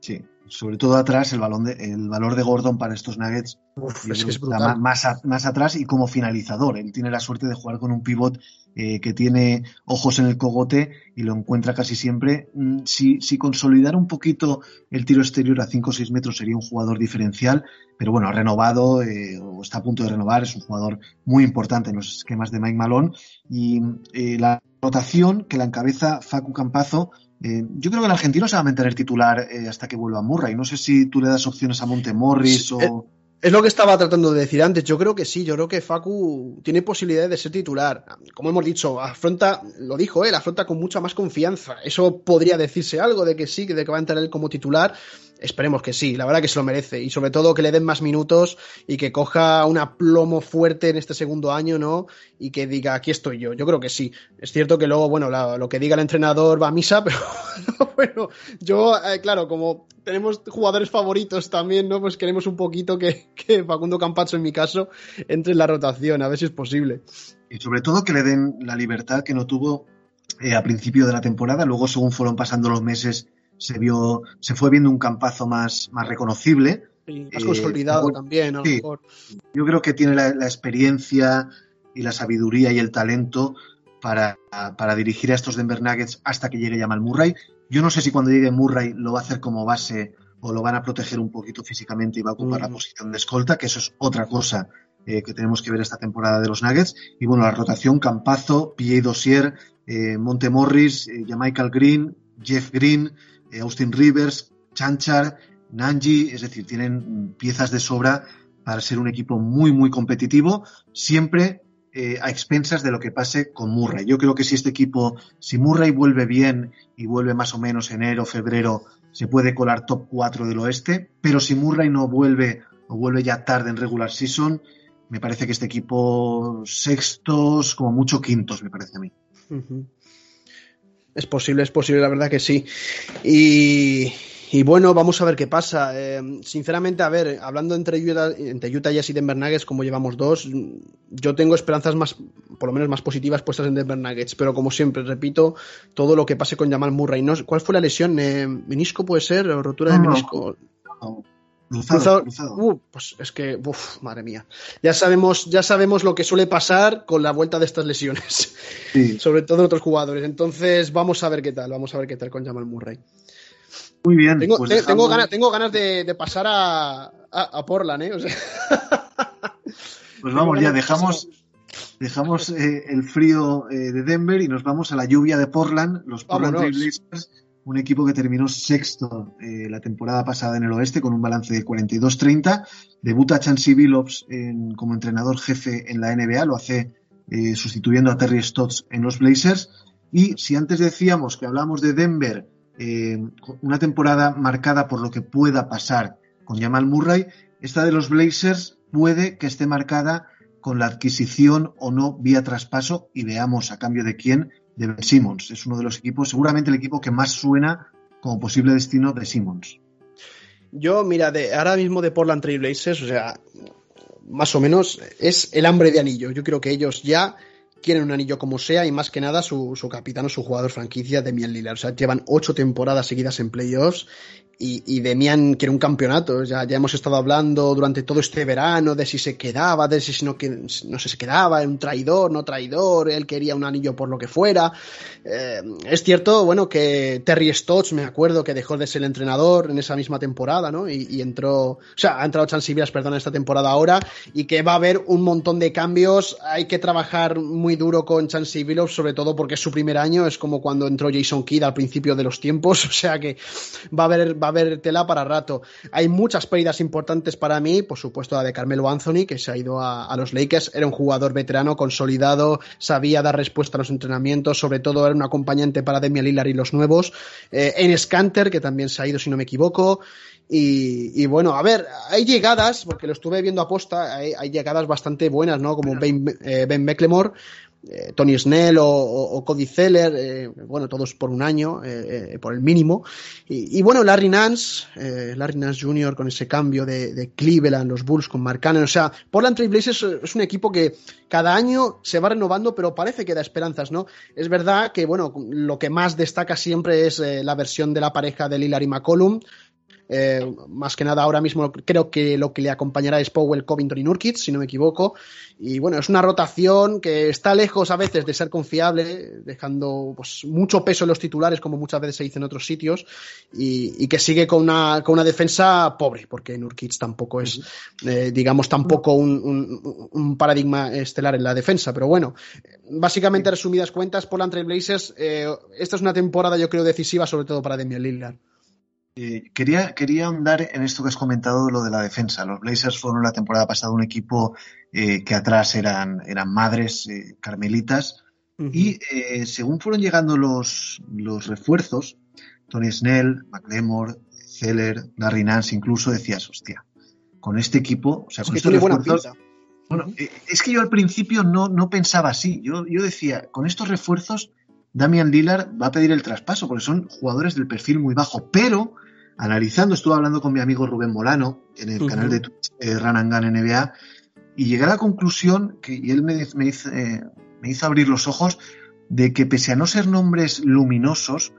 Sí, sobre todo atrás, el, balón de, el valor de Gordon para estos Nuggets Uf, es que es brutal. más, a- más atrás y como finalizador. Él tiene la suerte de jugar con un pivot eh, que tiene ojos en el cogote y lo encuentra casi siempre. Mm, Si, si consolidara un poquito el tiro exterior a 5 o 6 metros sería un jugador diferencial, pero bueno, ha renovado eh, o está a punto de renovar, es un jugador muy importante en los esquemas de Mike Malone y eh, la rotación que la encabeza Facu Campazo eh, yo creo que el argentino se va a mantener titular eh, hasta que vuelva Murray. No sé si tú le das opciones a Montemorris Sí, o... Es lo que estaba tratando de decir antes. Yo creo que sí, yo creo que Facu tiene posibilidades de ser titular. Como hemos dicho, afronta, lo dijo él, afronta con mucha más confianza. Eso podría decirse algo de que sí, de que va a entrar él como titular. Esperemos que sí, la verdad que se lo merece. Y sobre todo que le den más minutos y que coja un aplomo fuerte en este segundo año, ¿no? Y que diga, aquí estoy yo. Yo creo que sí. Es cierto que luego, bueno, lo que diga el entrenador va a misa, pero bueno, yo, eh, claro, como tenemos jugadores favoritos también, ¿no? Pues queremos un poquito que, que Facundo Campacho, en mi caso, entre en la rotación, a ver si es posible. y sobre todo que le den la libertad que no tuvo eh, a principio de la temporada. Luego, según fueron pasando los meses, se vio, se fue viendo un campazo más, más reconocible. Y más Eh, consolidado también, a lo sí. mejor. Yo creo que tiene la, la experiencia y la sabiduría y el talento para, para dirigir a estos Denver Nuggets hasta que llegue Jamal Murray. Yo no sé si cuando llegue Murray lo va a hacer como base o lo van a proteger un poquito físicamente y va a ocupar la Mm. posición de escolta, que eso es otra cosa eh, que tenemos que ver esta temporada de los Nuggets. Y bueno, la rotación, Campazo, PJ Dossier, eh, Monte Morris, eh, Green, Jeff Green, eh, Austin Rivers, Chanchar, Nanji, es decir, tienen piezas de sobra para ser un equipo muy, muy competitivo, siempre eh, a expensas de lo que pase con Murray. Yo creo que si este equipo, si Murray vuelve bien y vuelve más o menos enero, febrero, se puede colar top 4 del oeste, pero si Murray no vuelve o vuelve ya tarde en regular season, me parece que este equipo sextos, como mucho quintos, me parece a mí. Es posible, es posible, la verdad que sí. Y, y bueno, vamos a ver qué pasa. Eh, sinceramente, a ver, hablando entre Utah, entre Utah y Denver Nuggets, como llevamos dos, yo tengo esperanzas más, por lo menos más positivas puestas en Denver Nuggets. Pero como siempre, repito, todo lo que pase con Jamal Murray. No, ¿Cuál fue la lesión? Eh, ¿Menisco puede ser? ¿O rotura de No, no. Menisco? Cruzado, Cruzado- cruzado. Uh, pues es que, uf, madre mía. Ya sabemos, ya sabemos lo que suele pasar con la vuelta de estas lesiones. Sí, sobre todo en otros jugadores. Entonces, vamos a ver qué tal, vamos a ver qué tal con Jamal Murray. muy bien. Tengo, pues te- dejamos- tengo ganas, tengo ganas de, de pasar a, a, a Portland, ¿eh? O sea, Pues vamos, ya dejamos, dejamos eh, el frío eh, de Denver y nos vamos a la lluvia de Portland, los Portland Blazers, un equipo que terminó sexto eh, la temporada pasada en el oeste con un balance de 42-30. Debuta Chansey Billups en- como entrenador jefe en la NBA, lo hace eh, sustituyendo a Terry Stotts en los Blazers. Y si antes decíamos que hablamos de Denver, eh, una temporada marcada por lo que pueda pasar con Jamal Murray, esta de los Blazers puede que esté marcada con la adquisición o no vía traspaso y veamos a cambio de quién de Simmons. Es uno de los equipos, seguramente el equipo que más suena como posible destino de Simmons. yo, mira, de, ahora mismo de Portland Trail Blazers, o sea, más o menos es el hambre de anillo. Yo creo que ellos ya quieren un anillo como sea y más que nada su, su capitán o su jugador franquicia, Demian Lillard. O sea, llevan ocho temporadas seguidas en playoffs y, y Demian quiere un campeonato. Ya, ya hemos estado hablando durante todo este verano de si se quedaba, de si no, que, no se quedaba, un traidor, no traidor, él quería un anillo por lo que fuera. Eh, es cierto, bueno, que Terry Stotts, me acuerdo que dejó de ser el entrenador en esa misma temporada, ¿no? Y, entró, o sea, ha entrado Chansey Billups, perdón, esta temporada ahora, y que va a haber un montón de cambios. Hay que trabajar muy duro con Chansey Billups, sobre todo porque es su primer año, es como cuando entró Jason Kidd al principio de los tiempos, o sea que va a haber, va a haber tela para rato. Hay muchas pérdidas importantes para mí, por supuesto la de Carmelo Anthony, que se ha ido a, a los Lakers, era un jugador veterano, consolidado, sabía dar respuesta a los entrenamientos, sobre todo era un acompañante para Demian Lillard y los nuevos. Eh, en Scanter, que también se ha ido, si no me equivoco. Y, y bueno, a ver, hay llegadas, porque lo estuve viendo a posta, hay, hay llegadas bastante buenas, ¿no? Como Ben, eh, ben McLemore, eh, Tony Snell o, Cody Zeller, eh, bueno, todos por un año, eh, eh, por el mínimo. Y, bueno, Larry Nance, Larry Nance Jr. con ese cambio de, Cleveland, los Bulls con Mark o sea, Portland Trail Blazers es un equipo que cada año se va renovando, pero parece que da esperanzas, ¿no? Es verdad que, bueno, lo que más destaca siempre es la versión de la pareja de Lillard y McCollum, Eh, más que nada ahora mismo creo que lo que le acompañará es Powell, Covington y Nurkic, si no me equivoco. Y bueno, es una rotación que está lejos a veces de ser confiable, dejando pues, mucho peso en los titulares, como muchas veces se dice en otros sitios, y, que sigue con una, con una defensa pobre, porque Nurkic tampoco es, eh, digamos, tampoco un, un, paradigma estelar en la defensa. Pero bueno, básicamente resumidas cuentas, Portland Trail Blazers, eh, esta es una temporada yo creo decisiva, sobre todo para Demian Lillard. Eh, quería, quería ahondar en esto que has comentado, lo de la defensa. Los Blazers fueron la temporada pasada un equipo eh, que atrás eran, eran madres eh, carmelitas. Y según fueron llegando los, los refuerzos, Tony Snell, McLemore, Zeller, Larry Nance, incluso decías, hostia, con este equipo, o sea, con estos refuerzos. Bueno, es que yo al principio no, no pensaba así. Yo, yo decía, con estos refuerzos, Damian Lillard va a pedir el traspaso, porque son jugadores del perfil muy bajo, pero analizando, estuve hablando con mi amigo Rubén Molano en el canal de Twitch eh, NBA y llegué a la conclusión que y él me, me, hizo, eh, me hizo abrir los ojos de que pese a no ser nombres luminosos,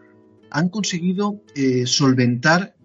han conseguido eh, solventar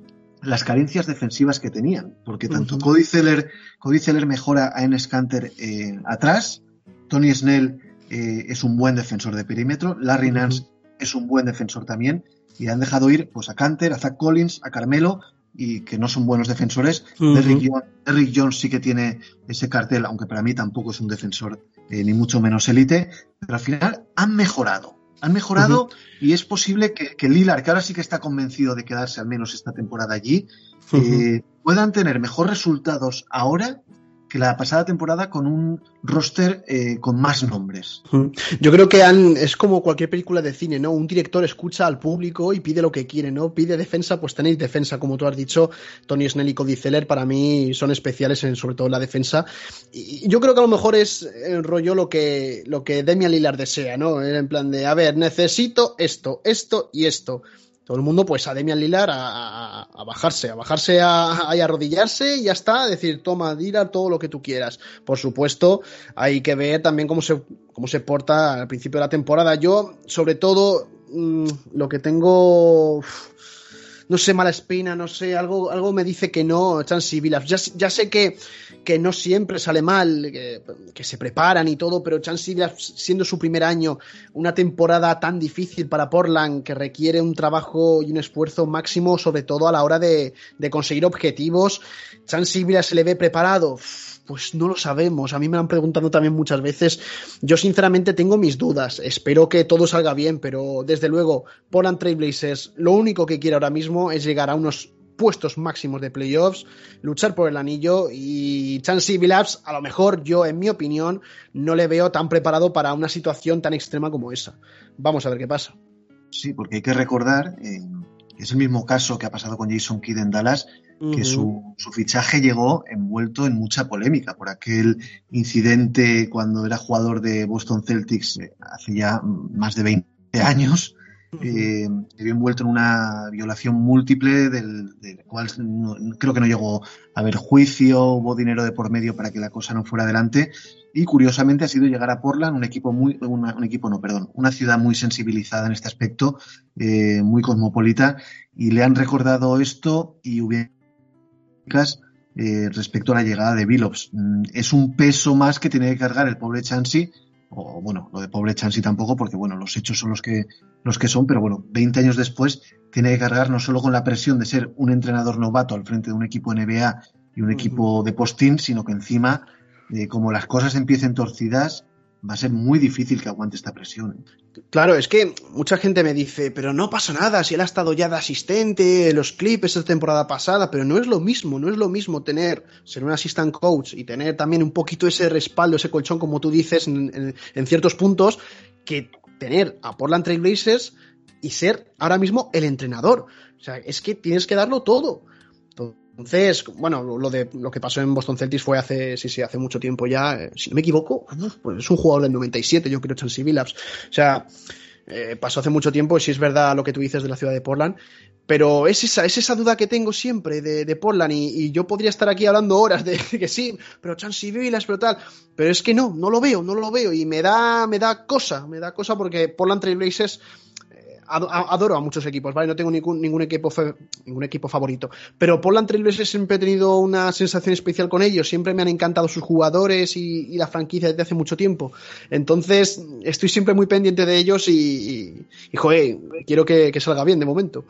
las carencias defensivas que tenían, porque tanto Cody, Zeller, Cody, mejora a Enes Kanter eh, atrás, Tony Snell es un buen defensor de perímetro, Larry Nance es un buen defensor también, y han dejado ir pues a Canter, a Zach Collins, a Carmelo y que no son buenos defensores. Derrick, Jones, sí que tiene ese cartel, aunque para mí tampoco es un defensor eh, ni mucho menos élite, pero al final han mejorado. Han mejorado y es posible que, que, Lillard, que ahora sí que está convencido de quedarse al menos esta temporada allí, eh, puedan tener mejores resultados ahora que la pasada temporada con un roster eh, con más nombres. Yo creo que han, es como cualquier película de cine, ¿no? Un director escucha al público y pide lo que quiere, ¿no? Pide defensa, pues tenéis defensa, como tú has dicho. Tony Snell y Cody Zeller para mí son especiales, en, sobre todo en la defensa. Y yo creo que a lo mejor es el rollo lo que, lo que Demian Lillard desea, ¿no? En plan de, a ver, necesito esto, esto y esto todo el mundo, pues a Demian Lillard a, bajarse, a bajarse a, arrodillarse y ya está, decir, toma, Lillard todo lo que tú quieras. Por supuesto, hay que ver también cómo se, cómo se porta al principio de la temporada. Yo, sobre todo, mm, lo que tengo no sé, mala espina, no sé, algo, algo me dice que no, Chansey Billups. Ya, ya, sé que, que no siempre sale mal, que, se preparan y todo, pero Chansey Billups, siendo su primer año, una temporada tan difícil para Portland, que requiere un trabajo y un esfuerzo máximo, sobre todo a la hora de, de conseguir objetivos, Chansey Billups se le ve preparado. Pues no lo sabemos. A mí me han preguntado también muchas veces. Yo sinceramente tengo mis dudas. Espero que todo salga bien, pero desde luego, Portland Trailblazers lo único que quiere ahora mismo es llegar a unos puestos máximos de playoffs, luchar por el anillo y Chansey Billups, a lo mejor yo, en mi opinión, no le veo tan preparado para una situación tan extrema como esa. Vamos a ver qué pasa. Sí, porque hay que recordar, eh, es el mismo caso que ha pasado con Jason Kidd en Dallas, que su, fichaje llegó envuelto en mucha polémica por aquel incidente cuando era jugador de Boston Celtics eh, hace ya más de 20 años. Eh, se vio envuelto en una violación múltiple del, cual creo que no llegó a haber juicio, hubo dinero de por medio para que la cosa no fuera adelante y curiosamente ha sido llegar a Portland, un equipo muy, un equipo no, perdón, una ciudad muy sensibilizada en este aspecto, eh, muy cosmopolita y le han recordado esto y hubiera eh, respecto a la llegada de Billups. Mm, es un peso más que tiene que cargar el pobre Chansey, o bueno, lo de pobre Chansey tampoco, porque bueno, los hechos son los que, los que son, pero bueno, 20 años después tiene que cargar no solo con la presión de ser un entrenador novato al frente de un equipo NBA y un equipo de postín, sino que encima, eh, como las cosas empiecen torcidas, va a ser muy difícil que aguante esta presión. ¿eh? Claro, es que mucha gente me dice, pero no pasa nada, si él ha estado ya de asistente en los clips esta temporada pasada, pero no es lo mismo, no es lo mismo tener, ser un assistant coach y tener también un poquito ese respaldo, ese colchón, como tú dices, en, ciertos puntos, que tener a Portland Trail Blazers y ser ahora mismo el entrenador. O sea, es que tienes que darlo todo. Entonces, bueno, lo de lo que pasó en Boston Celtics fue hace, sí, sí, hace mucho tiempo ya. Eh, si no me equivoco, pues es un jugador del 97, yo creo, Chansey Billups. O sea, eh, pasó hace mucho tiempo, y si es verdad lo que tú dices de la ciudad de Portland, pero es esa, es esa duda que tengo siempre de, Portland, y, yo podría estar aquí hablando horas de que sí, pero Chansey Billups, pero tal, pero es que no, no lo veo, no lo veo, y me da, me da cosa, me da cosa porque Portland Trailblazers adoro a muchos equipos, ¿vale? No tengo ningún, ningún, equipo, ningún equipo favorito. Pero Portland Trailblazers siempre he tenido una sensación especial con ellos. Siempre me han encantado sus jugadores y, la franquicia desde hace mucho tiempo. Entonces, estoy siempre muy pendiente de ellos y, y, joder, quiero que, que salga bien de momento.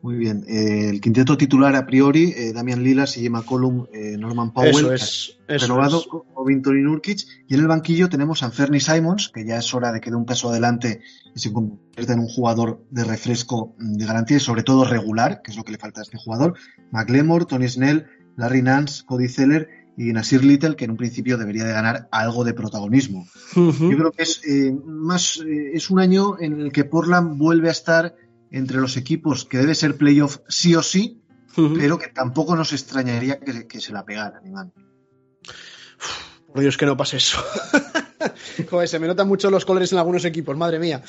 Muy bien. Eh, el quinteto titular a priori, eh, Damian Lillard, CJ McCollum, eh, Norman Powell, es, renovado, y Nurkic. Y en el banquillo tenemos a Anferni Simons, que ya es hora de que dé un paso adelante y se convierta en un jugador de refresco mm, de garantía y sobre todo regular, que es lo que le falta a este jugador. McLemore, Tony Snell, Larry Nance, Cody Zeller y Nasir Little, que en un principio debería de ganar algo de protagonismo. Yo creo que es más es un año en el que Portland vuelve a estar entre los equipos que debe ser playoff sí o sí, pero que tampoco nos extrañaría que, se la pegara, animal. Por Dios que no pase eso. Joder, se me notan mucho los colores en algunos equipos, madre mía.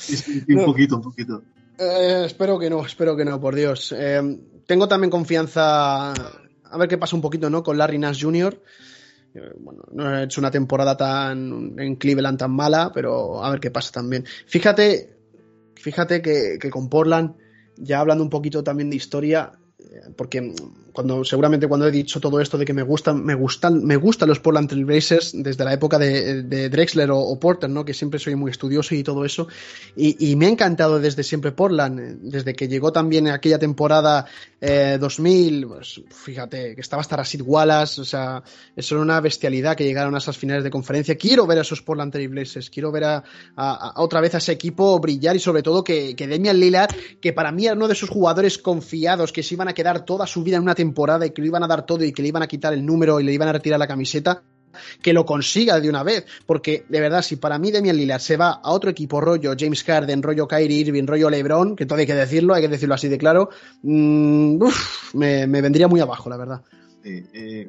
un poquito, un poquito. Eh, espero que no, espero que no, por Dios. Eh, tengo también confianza, a ver qué pasa un poquito, ¿no? Con Larry Nash Jr. Eh, bueno, no ha hecho una temporada tan en Cleveland tan mala, pero a ver qué pasa también. Fíjate, Fíjate que, que con Portland, ya hablando un poquito también de historia, porque cuando seguramente cuando he dicho todo esto de que me gustan me gustan me gustan los Portland Trail Blazers desde la época de, Drexler o, Porter no que siempre soy muy estudioso y todo eso. Y, me ha encantado desde siempre Portland desde que llegó también aquella temporada 2000 eh, pues, fíjate que estaba hasta Rashid Wallace o sea eso era una bestialidad que llegaron a esas finales de conferencia. Quiero ver a esos Portland Trail Blazers quiero ver a, otra vez a ese equipo brillar y sobre todo que, que Demian Lillard que para mí era uno de esos jugadores confiados que se iban a quedar toda su vida en una temporada y que le iban a dar todo y que le iban a quitar el número y le iban a retirar la camiseta, que lo consiga de una vez, porque de verdad, si para mí Demian Lillard se va a otro equipo rollo James Harden, rollo Kyrie Irving, rollo LeBron, que todavía hay que decirlo, hay que decirlo así de claro, mm, me, vendría muy abajo, la verdad. Eh,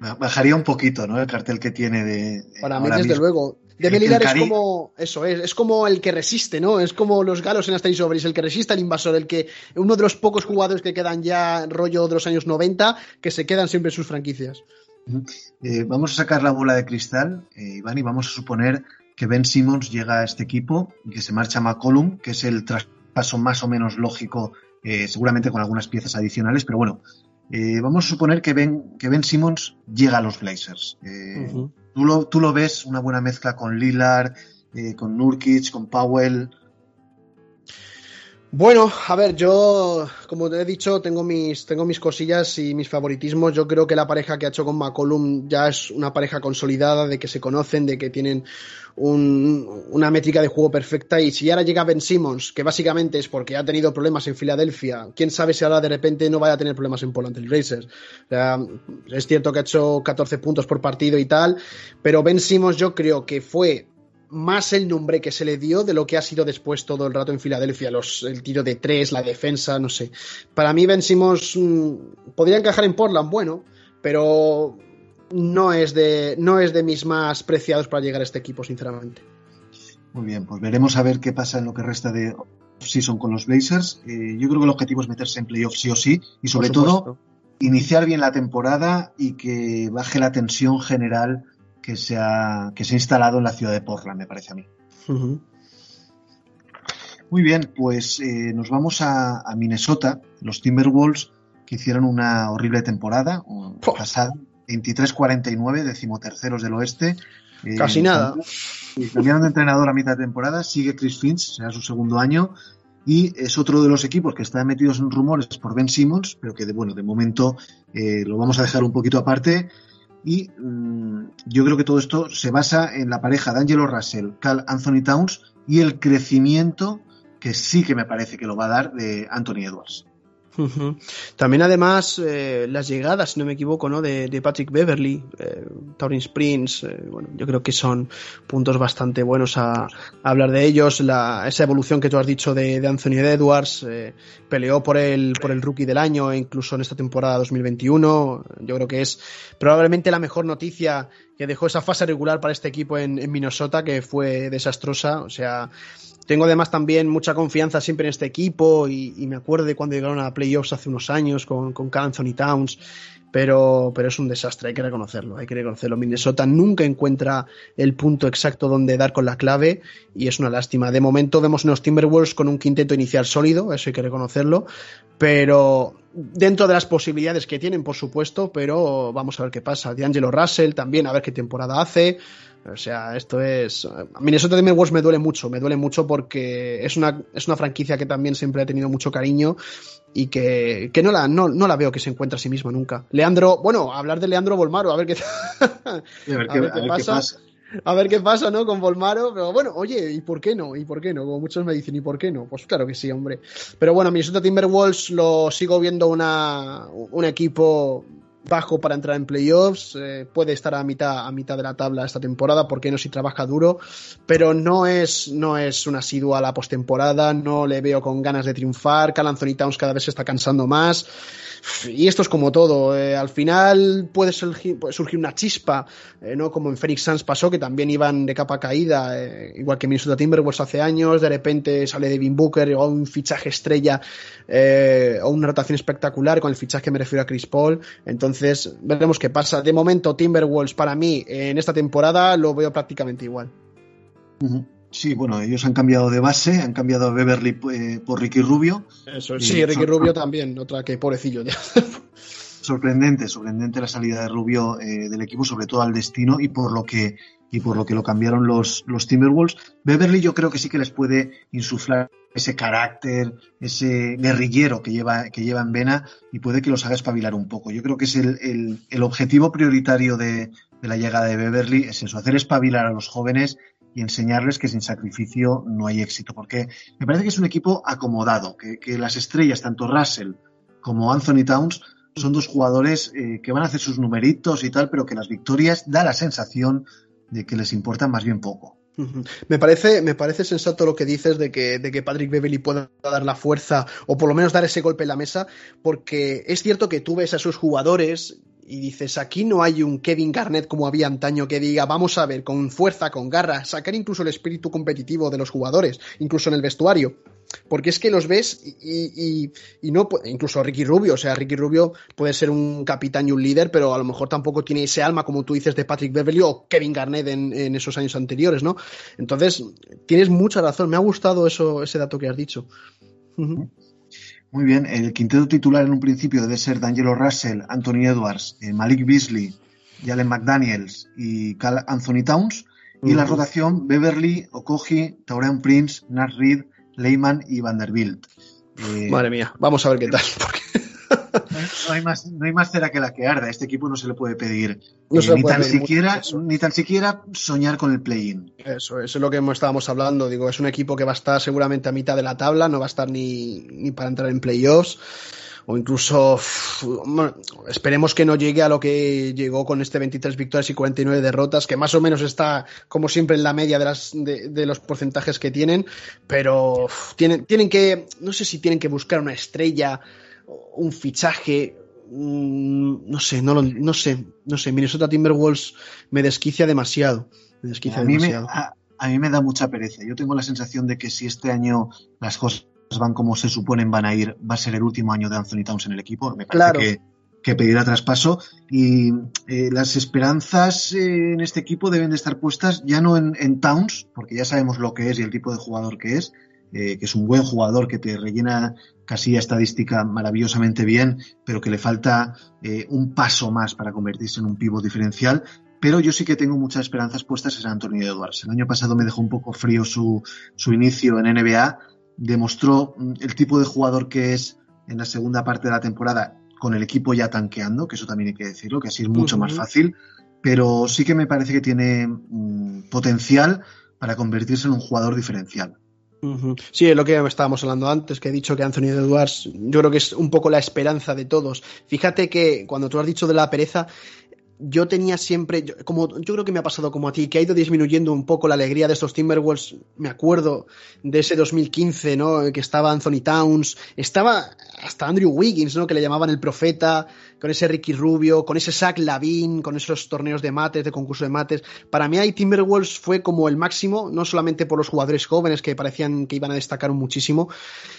bajaría un poquito, ¿no? El cartel que tiene de. Para mí, desde luego. De Melidar es como eso, es, es, como el que resiste, ¿no? Es como los galos en Stage Overis, el que resiste al invasor, el que uno de los pocos jugadores que quedan ya rollo de los años 90 que se quedan siempre en sus franquicias. Eh, vamos a sacar la bola de cristal, eh, Iván, y vamos a suponer que Ben Simmons llega a este equipo, que se marcha a McCollum, que es el traspaso más o menos lógico, eh, seguramente con algunas piezas adicionales, pero bueno, eh, vamos a suponer que Ben, que ben Simmons llega a los Blazers. Eh, ¿tú, lo, ¿tú, lo, ves una buena mezcla con Lillard, eh, con Nurkic, con Powell? Bueno, a ver, yo, como te he dicho, tengo mis, tengo mis cosillas y mis favoritismos. Yo creo que la pareja que ha hecho con McCollum ya es una pareja consolidada, de que se conocen, de que tienen una métrica de juego perfecta. Y si ahora llega Ben Simmons, que básicamente es porque ha tenido problemas en Filadelfia, quién sabe si ahora de repente no vaya a tener problemas en Poland Racers. es cierto que ha hecho 14 puntos por partido y tal, pero Ben Simmons yo creo que fue más el nombre que se le dio de lo que ha sido después todo el rato en Filadelfia, los, el tiro de tres, la defensa, no sé. Para mí Ben Simmons mm, podría encajar en Portland, bueno, pero no es, de, no es de mis más preciados para llegar a este equipo, sinceramente. Muy bien, pues veremos a ver qué pasa en lo que resta de season con los Blazers. Eh, yo creo que el objetivo es meterse en playoffs sí o sí y sobre todo iniciar bien la temporada y que baje la tensión general que se ha, que se ha instalado en la ciudad de Portland, me parece a mí. Muy bien, pues eh, nos vamos a, Minnesota, los Timberwolves, que hicieron una horrible temporada pasada, 23-49, decimoterceros del oeste. Eh, Casi nada. Cambiaron de entrenador a mitad de temporada, sigue Chris Finch, será su segundo año, y es otro de los equipos que está metidos en rumores por Ben Simmons, pero que de, bueno, de momento eh, lo vamos a dejar un poquito aparte. Y mm, yo creo que todo esto se basa en la pareja de Angelo Russell, Cal Anthony Towns y el crecimiento que sí que me parece que lo va a dar de Anthony Edwards. También además eh, las llegadas, si no me equivoco, ¿no? de, Patrick Beverly, eh, Taurin Springs, eh, bueno, yo creo que son puntos bastante buenos a, hablar de ellos. La, esa evolución que tú has dicho de, Anthony Edwards, peleó por el, por el rookie del año, incluso en esta temporada 2021. Yo creo que es probablemente la mejor noticia que dejó esa fase regular para este equipo en, en Minnesota que fue desastrosa. O sea, tengo además también mucha confianza siempre en este equipo y, me acuerdo de cuando llegaron a playoffs hace unos años con, con Carl Anthony Towns, pero, pero es un desastre, hay que reconocerlo, hay que reconocerlo. Minnesota nunca encuentra el punto exacto donde dar con la clave y es una lástima. De momento vemos unos Timberwolves con un quinteto inicial sólido, eso hay que reconocerlo, pero dentro de las posibilidades que tienen, por supuesto, pero vamos a ver qué pasa. D'Angelo Russell también, a ver qué temporada hace. O sea, esto es. Minnesota Timberwolves me duele mucho, me duele mucho porque es una, es una franquicia que también siempre ha tenido mucho cariño y que, que no, la, no, no, la veo que se encuentra a sí misma nunca. Leandro, bueno, hablar de Leandro Volmaro, a ver qué, a ver qué, a ver qué, a ver pasa. qué pasa. A ver qué pasa, ¿no? Con Volmaro, pero bueno, oye, ¿y por qué no? ¿Y por qué no? Como muchos me dicen, ¿y por qué no? Pues claro que sí, hombre. Pero bueno, Minnesota Timberwolves lo sigo viendo una, un equipo bajo para entrar en playoffs, eh, puede estar a mitad, a mitad de la tabla esta temporada, porque no si trabaja duro, pero no es, no es un asiduo a la postemporada, no le veo con ganas de triunfar, Cal Towns cada vez se está cansando más, y esto es como todo, eh, al final puede surgir, puede surgir una chispa, eh, ¿no? Como en Phoenix Suns pasó, que también iban de capa caída, igual que Minnesota Timberwolves hace años, de repente sale Devin Booker o un fichaje estrella o una rotación espectacular, con el fichaje me refiero a Chris Paul, entonces veremos qué pasa. De momento Timberwolves para mí en esta temporada lo veo prácticamente igual. Uh -huh. Sí, bueno, ellos han cambiado de base, han cambiado a Beverly eh, por Ricky Rubio. Eso es. Sí, Ricky Rubio también, otra que pobrecillo. sorprendente, sorprendente la salida de Rubio eh, del equipo, sobre todo al destino y por lo que y por lo que lo cambiaron los, los Timberwolves. Beverly yo creo que sí que les puede insuflar ese carácter, ese guerrillero que lleva, que lleva en vena y puede que los haga espabilar un poco. Yo creo que es el, el, el objetivo prioritario de, de la llegada de Beverly, es eso, hacer espabilar a los jóvenes y enseñarles que sin sacrificio no hay éxito, porque me parece que es un equipo acomodado, que, que las estrellas, tanto Russell como Anthony Towns, son dos jugadores eh, que van a hacer sus numeritos y tal, pero que las victorias da la sensación de que les importa más bien poco. Me parece, me parece sensato lo que dices de que, de que Patrick Beverly pueda dar la fuerza o por lo menos dar ese golpe en la mesa, porque es cierto que tú ves a esos jugadores y dices, aquí no hay un Kevin Garnett como había antaño que diga, vamos a ver, con fuerza, con garra, sacar incluso el espíritu competitivo de los jugadores, incluso en el vestuario. Porque es que los ves y, y, y, no, incluso Ricky Rubio, o sea, Ricky Rubio puede ser un capitán y un líder, pero a lo mejor tampoco tiene ese alma, como tú dices, de Patrick Beverly o Kevin Garnett en, en esos años anteriores, ¿no? Entonces, tienes mucha razón, me ha gustado eso, ese dato que has dicho. Uh -huh. Muy bien, el quinteto titular en un principio debe ser D'Angelo Russell, Anthony Edwards, eh, Malik Beasley, Jalen McDaniels y Anthony Towns. Y -huh. la rotación Beverly, Okoji, Taurean Prince, Nat Reed, Leyman y Vanderbilt. Eh, Madre mía, vamos a ver qué tal. Porque... no, hay más, no hay más cera que la que arda. Este equipo no se le puede pedir no eh, ni, tan siquiera, ni tan siquiera soñar con el play-in. Eso, eso es lo que estábamos hablando. Digo, es un equipo que va a estar seguramente a mitad de la tabla, no va a estar ni, ni para entrar en playoffs o incluso bueno, esperemos que no llegue a lo que llegó con este 23 victorias y 49 derrotas, que más o menos está como siempre en la media de, las, de, de los porcentajes que tienen, pero tienen, tienen que, no sé si tienen que buscar una estrella, un fichaje, no sé, no, lo, no sé, no sé, Minnesota Timberwolves me desquicia demasiado. Me desquicia a, mí. Me, a, a mí me da mucha pereza. Yo tengo la sensación de que si este año las cosas van como se suponen van a ir, va a ser el último año de Anthony Towns en el equipo. Me parece claro. que, que, pedirá traspaso. Y eh, las esperanzas eh, en este equipo deben de estar puestas ya no en, en, Towns, porque ya sabemos lo que es y el tipo de jugador que es, eh, que es un buen jugador que te rellena casilla estadística maravillosamente bien, pero que le falta eh, un paso más para convertirse en un pivo diferencial. Pero yo sí que tengo muchas esperanzas puestas en Anthony Edwards. El año pasado me dejó un poco frío su, su inicio en NBA demostró el tipo de jugador que es en la segunda parte de la temporada con el equipo ya tanqueando, que eso también hay que decirlo, que así es mucho uh -huh. más fácil, pero sí que me parece que tiene um, potencial para convertirse en un jugador diferencial. Uh -huh. Sí, es lo que estábamos hablando antes, que he dicho que Anthony Edwards, yo creo que es un poco la esperanza de todos. Fíjate que cuando tú has dicho de la pereza, yo tenía siempre, yo, como yo creo que me ha pasado como a ti, que ha ido disminuyendo un poco la alegría de estos Timberwolves. Me acuerdo de ese 2015, ¿no? Que estaba Anthony Towns, estaba hasta Andrew Wiggins, ¿no? Que le llamaban el profeta, con ese Ricky Rubio, con ese Zach Lavin, con esos torneos de mates, de concurso de mates. Para mí ahí Timberwolves fue como el máximo, no solamente por los jugadores jóvenes que parecían que iban a destacar muchísimo,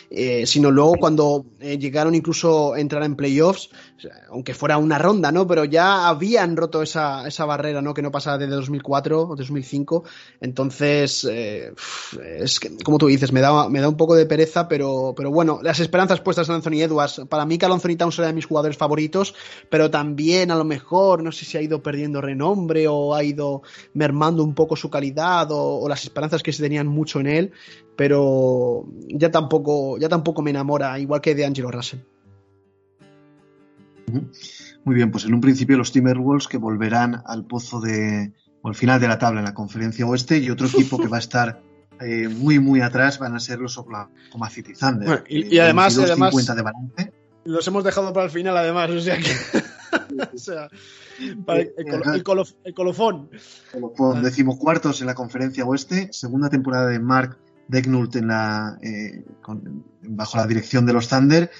eh, sino luego cuando eh, llegaron incluso a entrar en playoffs, aunque fuera una ronda, ¿no? Pero ya habían roto esa, esa barrera, ¿no? Que no pasaba desde 2004 o 2005. Entonces, eh, es que, como tú dices, me da, me da un poco de pereza, pero, pero bueno, las esperanzas puestas en Anthony Edwards. Para mí, que Anthony Towns era de mis jugadores favoritos, pero también a lo mejor, no sé si ha ido perdiendo renombre o ha ido mermando un poco su calidad o, o las esperanzas que se tenían mucho en él, pero ya tampoco, ya tampoco me enamora, igual que de Angelo Russell. Muy bien, pues en un principio los Timberwolves que volverán al pozo de, o al final de la tabla en la conferencia oeste y otro equipo que va a estar eh, muy muy atrás van a ser los Oklahoma City Thunder. Bueno, y, y, además, 22, además 50 de balance. los hemos dejado para el final además, o sea que... o sea, para el, el, el, el colofón. colofón. Decimocuartos en la conferencia oeste, segunda temporada de Mark Decknult en la, eh, con, bajo la dirección de los Thunder.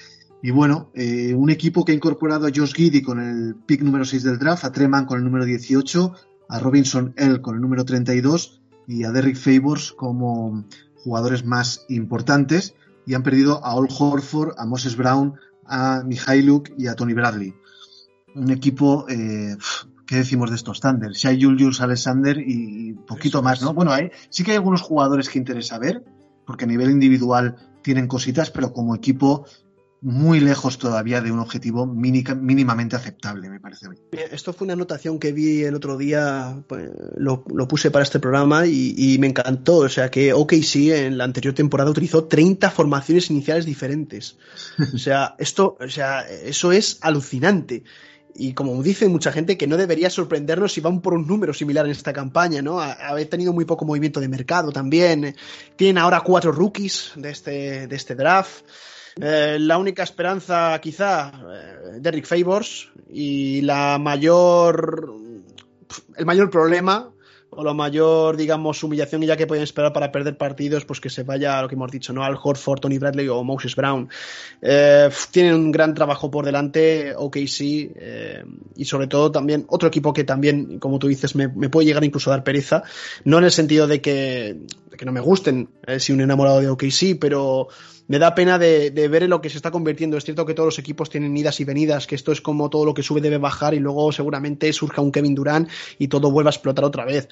Y bueno, eh, un equipo que ha incorporado a Josh Giddy con el pick número 6 del draft, a Treman con el número 18, a Robinson L con el número 32 y a Derrick Favors como jugadores más importantes. Y han perdido a Al Horford, a Moses Brown, a Mihailuk y a Tony Bradley. Un equipo, eh, ¿qué decimos de estos Thunder? Si hay Julius Alexander y poquito Eso más, ¿no? Bueno, hay, sí que hay algunos jugadores que interesa ver, porque a nivel individual tienen cositas, pero como equipo muy lejos todavía de un objetivo mínimamente aceptable, me parece a mí. Esto fue una anotación que vi el otro día, pues, lo, puse para este programa y, y, me encantó. O sea, que OKC en la anterior temporada utilizó 30 formaciones iniciales diferentes. O sea, esto, o sea, eso es alucinante. Y como dice mucha gente, que no debería sorprendernos si van por un número similar en esta campaña, ¿no? Haber tenido muy poco movimiento de mercado también. Tienen ahora cuatro rookies de este, de este draft. Eh, la única esperanza, quizá, eh, Derrick Favors y la mayor. El mayor problema o la mayor, digamos, humillación ya que pueden esperar para perder partidos, pues que se vaya a lo que hemos dicho, ¿no? Al Horford, Tony Bradley o Moses Brown. Eh, tienen un gran trabajo por delante, OKC, eh, y sobre todo también otro equipo que también, como tú dices, me, puede llegar incluso a dar pereza, no en el sentido de que, de que no me gusten, eh, si un enamorado de OKC, pero me da pena de, ver en lo que se está convirtiendo. Es cierto que todos los equipos tienen idas y venidas, que esto es como todo lo que sube debe bajar y luego seguramente surja un Kevin Durant y todo vuelva a explotar otra vez.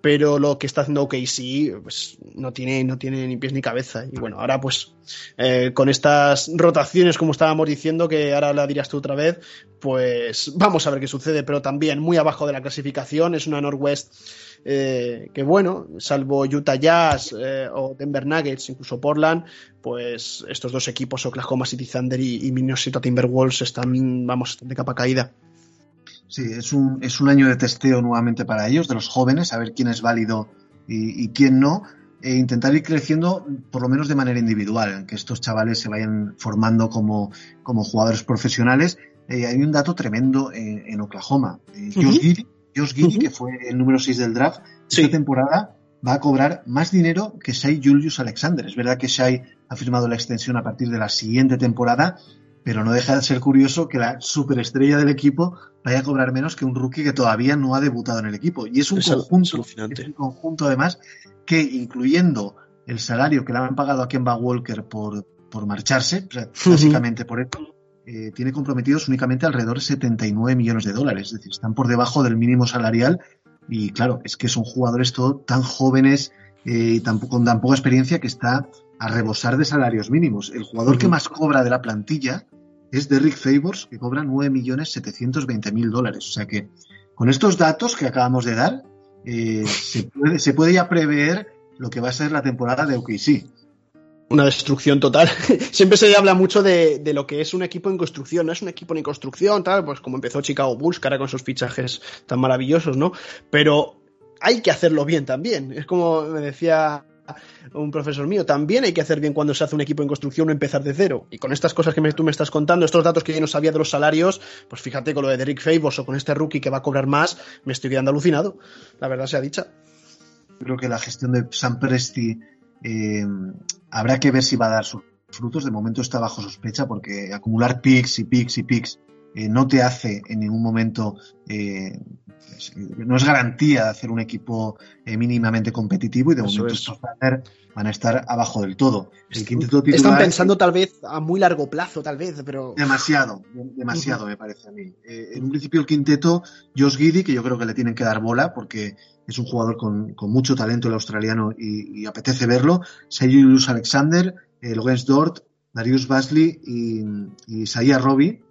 Pero lo que está haciendo OKC pues, no, tiene, no tiene ni pies ni cabeza. Y bueno, ahora pues eh, con estas rotaciones, como estábamos diciendo, que ahora la dirás tú otra vez, pues vamos a ver qué sucede. Pero también muy abajo de la clasificación, es una Northwest eh, que bueno, salvo Utah Jazz eh, o Denver Nuggets, incluso Portland, pues estos dos equipos, Oklahoma City Thunder y, y Minnesota Timberwolves, están, vamos, de capa caída. Sí, es un, es un año de testeo nuevamente para ellos, de los jóvenes, a ver quién es válido y, y quién no, e intentar ir creciendo por lo menos de manera individual, que estos chavales se vayan formando como, como jugadores profesionales. Eh, hay un dato tremendo en, en Oklahoma. Eh, uh -huh. Josh Giddy, Josh Giddy, uh -huh. que fue el número 6 del draft, sí. esta temporada va a cobrar más dinero que Shai Julius Alexander. Es verdad que Shai ha firmado la extensión a partir de la siguiente temporada, pero no deja de ser curioso que la superestrella del equipo vaya a cobrar menos que un rookie que todavía no ha debutado en el equipo. Y es un, es conjunto, es un conjunto además que incluyendo el salario que le han pagado a Kemba Walker por, por marcharse, básicamente por esto, eh, tiene comprometidos únicamente alrededor de 79 millones de dólares. Es decir, están por debajo del mínimo salarial y claro, es que son jugadores todo tan jóvenes y eh, tan, con tan poca experiencia que está a rebosar de salarios mínimos. El jugador uh -huh. que más cobra de la plantilla es Derrick Favors, que cobra 9.720.000 dólares. O sea que con estos datos que acabamos de dar, eh, se, puede, se, puede, ya prever lo que va a ser la temporada de OKC. Una destrucción total. Siempre se habla mucho de, de, lo que es un equipo en construcción. No es un equipo en construcción, tal, pues como empezó Chicago Bulls, cara con sus fichajes tan maravillosos, ¿no? Pero hay que hacerlo bien también. Es como me decía un profesor mío, también hay que hacer bien cuando se hace un equipo en construcción o empezar de cero. Y con estas cosas que me, tú me estás contando, estos datos que yo no sabía de los salarios, pues fíjate con lo de Derek Favors o con este rookie que va a cobrar más, me estoy quedando alucinado. La verdad sea dicha. Creo que la gestión de Sam Presti eh, habrá que ver si va a dar sus frutos. De momento está bajo sospecha porque acumular picks y picks y picks eh, no te hace en ningún momento, eh, no es garantía de hacer un equipo eh, mínimamente competitivo y de Eso momento es. estos Thunder van a estar abajo del todo. El quinteto Están pensando tal vez a muy largo plazo, tal vez, pero Demasiado, demasiado me parece a mí. Eh, en un principio el quinteto, Josh Giddy, que yo creo que le tienen que dar bola porque es un jugador con, con mucho talento el australiano y, y apetece verlo. Julius Alexander, eh, Lorenz Dort, Darius Basley y, y Isaiah Robbie.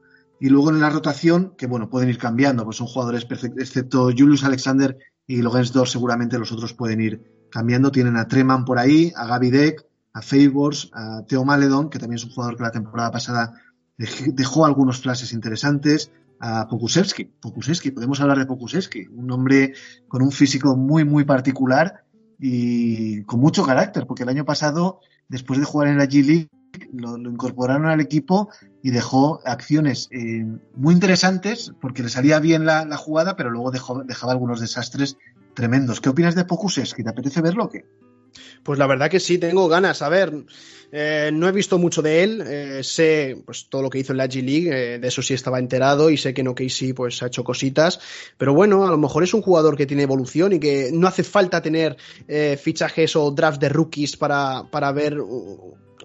Y luego en la rotación, que bueno, pueden ir cambiando, pues son jugadores excepto Julius Alexander y Lorenz Dort, seguramente los otros pueden ir cambiando. Tienen a Treman por ahí, a Gaby Deck, a Favors, a Theo Maledon, que también es un jugador que la temporada pasada dej- dejó algunos flashes interesantes, a Pokusevski. Pokusevski, podemos hablar de Pokusevski, un hombre con un físico muy, muy particular y con mucho carácter, porque el año pasado, después de jugar en la G League, lo, incorporaron al equipo y dejó acciones eh, muy interesantes, porque le salía bien la, jugada, pero luego dejaba algunos desastres tremendos. ¿Qué opinas de Pokusevski? ¿Te apetece verlo o qué? Pues la verdad que sí, tengo ganas. A ver, eh, no he visto mucho de él. eh, sé pues todo lo que hizo en la G League, de eso sí estaba enterado y sé que en OKC pues ha hecho cositas. Pero bueno, a lo mejor es un jugador que tiene evolución y que no hace falta tener fichajes o drafts de rookies para, para ver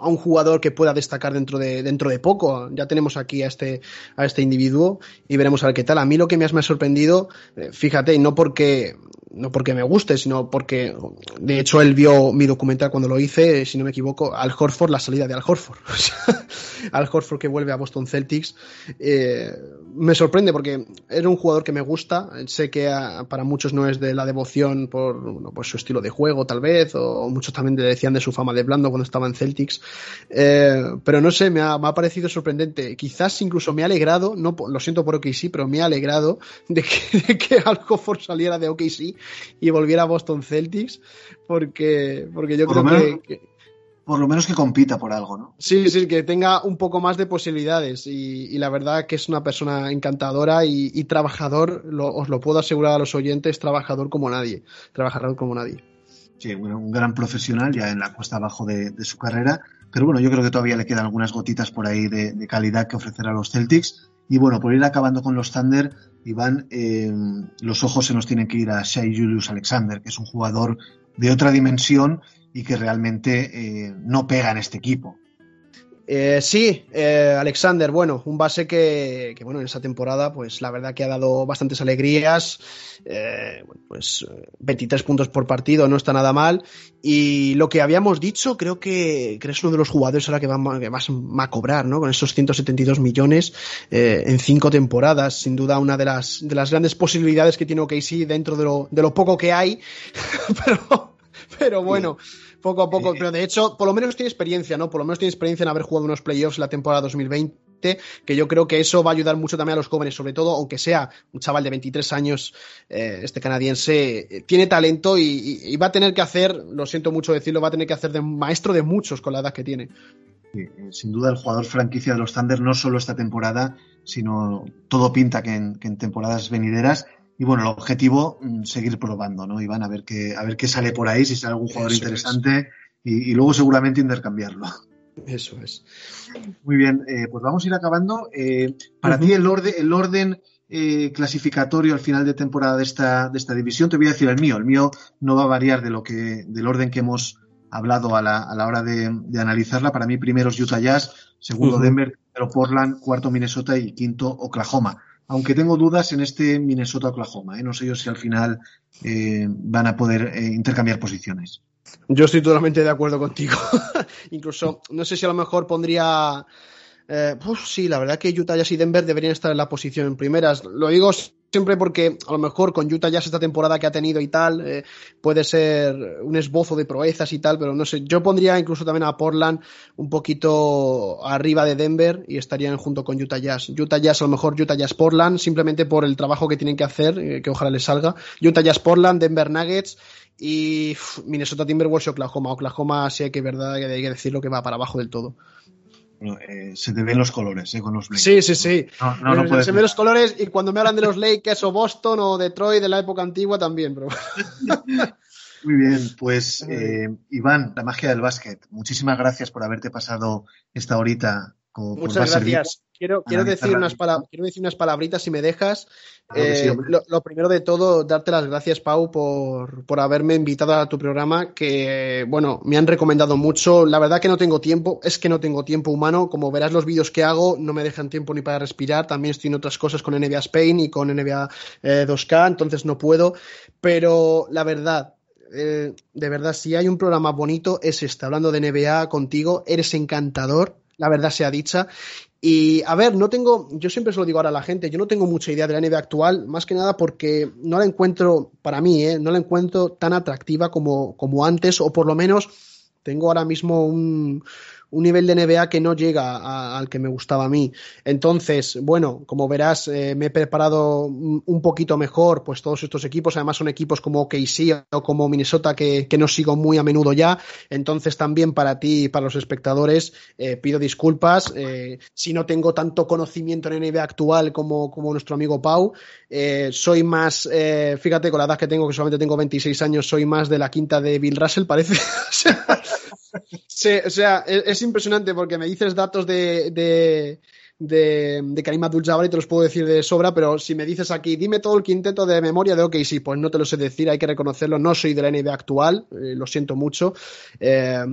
a un jugador que pueda destacar dentro de, dentro de poco. Ya tenemos aquí a este, a este individuo y veremos a ver qué tal. A mí lo que más me ha sorprendido, eh, fíjate, y no porque, no porque me guste, sino porque, de hecho, él vio mi documental cuando lo hice, si no me equivoco, Al Horford, la salida de Al Horford. O Al Horford que vuelve a Boston Celtics. Eh, me sorprende porque era un jugador que me gusta. Sé que a- para muchos no es de la devoción por, bueno, por su estilo de juego, tal vez, o muchos también le decían de su fama de blando cuando estaba en Celtics. Eh, pero no sé, me ha, me ha parecido sorprendente. Quizás incluso me ha alegrado, no, lo siento por OKC, pero me ha alegrado de que, de que Al saliera de OKC y volviera a Boston Celtics, porque, porque yo Por creo que, Por lo menos que compita por algo, ¿no? Sí, sí, que tenga un poco más de posibilidades y, y la verdad que es una persona encantadora y, y trabajador, lo- os lo puedo asegurar a los oyentes, trabajador como nadie, trabajador como nadie. Sí, bueno, un gran profesional ya en la cuesta abajo de, de su carrera. Pero bueno, yo creo que todavía le quedan algunas gotitas por ahí de, calidad que ofrecer a los Celtics. Y bueno, por ir acabando con los Thunder, Iván, eh, los ojos se nos tienen que ir a Shai Julius Alexander, que es un jugador de otra dimensión y que realmente eh, no pega en este equipo. Eh, sí, eh, Alexander, bueno, un base que, que, bueno, en esa temporada, pues la verdad que ha dado bastantes alegrías, eh, pues eh, 23 puntos por partido, no está nada mal, y lo que habíamos dicho, creo que, que es uno de los jugadores ahora que, va, que va a cobrar, ¿no? Con esos 172 millones eh, en cinco temporadas, sin duda una de las, de las grandes posibilidades que tiene OKC dentro de lo, de lo poco que hay, pero, pero bueno, poco a poco, pero de hecho, por lo menos tiene experiencia, ¿no? Por lo menos tiene experiencia en haber jugado unos playoffs en la temporada 2020, que yo creo que eso va a ayudar mucho también a los jóvenes, sobre todo, aunque sea un chaval de 23 años, eh, este canadiense, eh, tiene talento y, y- y va a tener que hacer, lo siento mucho decirlo, va a tener que hacer de maestro de muchos con la edad que tiene. Sí, eh, sin duda el jugador franquicia de los Thunder, no solo esta temporada, sino todo pinta que en, que en temporadas venideras. Y bueno, el objetivo, mm, seguir probando, ¿no? Iván, a ver qué, a ver qué sale por ahí, si sale algún jugador Eso interesante y, y luego seguramente intercambiarlo. Eso es. Muy bien, eh, pues vamos a ir acabando. Eh, para ti el orden, el orden eh, clasificatorio al final de temporada de esta, de esta división, te voy a decir el mío. El mío no va a variar de lo que, del orden que hemos hablado a la, a la hora de, de analizarla. Para mí, primero es Utah Jazz, segundo. Denver, tercero Portland, cuarto Minnesota y quinto Oklahoma. Aunque tengo dudas en este Minnesota-Oklahoma. ¿eh? No sé yo si al final eh, van a poder eh, intercambiar posiciones. Yo estoy totalmente de acuerdo contigo. Incluso, no sé si a lo mejor pondría. uf, sí, la verdad que Utah y Denver deberían estar en la posición en primeras. Lo digo siempre porque a lo mejor con Utah Jazz esta temporada que ha tenido y tal, eh, puede ser un esbozo de proezas y tal, pero no sé. Yo pondría incluso también a Portland un poquito arriba de Denver y estarían junto con Utah Jazz. Utah Jazz, a lo mejor Utah Jazz Portland, simplemente por el trabajo que tienen que hacer, eh, que ojalá les salga. Utah Jazz Portland, Denver Nuggets y Minnesota Timberwolves y Oklahoma. Oklahoma sí hay que, verdad, hay que decirlo que va para abajo del todo. Eh, se te ven los colores eh, con los. Sí, sí, sí. No, no, no se ven los colores y cuando me hablan de los Lakers o Boston o Detroit de la época antigua también, pero Muy bien, pues eh, Iván, la magia del básquet, muchísimas gracias por haberte pasado esta horita. Por muchas Beater. gracias. Quiero, quiero, analizar decir unas quiero decir unas palabritas si me dejas. Claro sí, Eh, hombre. lo, lo primero de todo, darte las gracias, Pau, por, por haberme invitado a tu programa, que, bueno, me han recomendado mucho. La verdad que no tengo tiempo, es que no tengo tiempo humano. Como verás, los vídeos que hago no me dejan tiempo ni para respirar. También estoy en otras cosas con NBA Spain y con NBA eh, 2K, entonces no puedo. Pero la verdad, eh, de verdad, si hay un programa bonito, es este. Hablando de NBA contigo, eres encantador, la verdad sea dicha. Y a ver, no tengo, yo siempre se lo digo ahora a la gente, yo no tengo mucha idea de la NBA actual, más que nada porque no la encuentro, para mí, ¿eh? no la encuentro tan atractiva como, como antes, o por lo menos tengo ahora mismo un, un nivel de NBA que no llega a- al que me gustaba a mí. Entonces, bueno, como verás, eh, me he preparado un poquito mejor, pues todos estos equipos, además son equipos como KC o como Minnesota que, que no sigo muy a menudo ya. Entonces, también para ti y para los espectadores, eh, pido disculpas. eh, si no tengo tanto conocimiento en NBA actual como, como nuestro amigo Pau, eh, soy más, eh, fíjate, con la edad que tengo, que solamente tengo 26 años, soy más de la quinta de Bill Russell, parece. Sí, o sea, es, es impresionante porque me dices datos de, de, de, Karim Abdul-Jabbar y te los puedo decir de sobra, pero si me dices aquí, dime todo el quinteto de memoria de OK, sí, pues no te lo sé decir, hay que reconocerlo, no soy de la NBA actual, eh, lo siento mucho. Eh,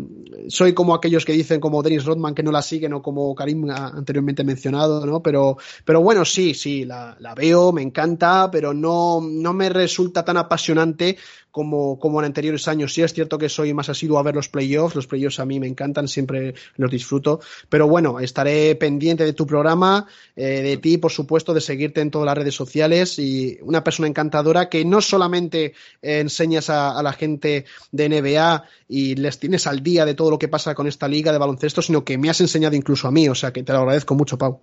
soy como aquellos que dicen como Dennis Rodman que no la siguen o como Karim ah, anteriormente mencionado, ¿no? Pero, pero bueno, sí, sí, la, la veo, me encanta, pero no, no me resulta tan apasionante como, como en anteriores años. Sí es cierto que soy más asiduo a ver los playoffs, los playoffs a mí me encantan, siempre los disfruto, pero bueno, estaré pendiente de tu programa, eh, de ti, por supuesto, de seguirte en todas las redes sociales y una persona encantadora que no solamente eh, enseñas a, a la gente de NBA y les tienes al día de todo lo que pasa con esta liga de baloncesto, sino que me has enseñado incluso a mí, o sea que te lo agradezco mucho, Pau.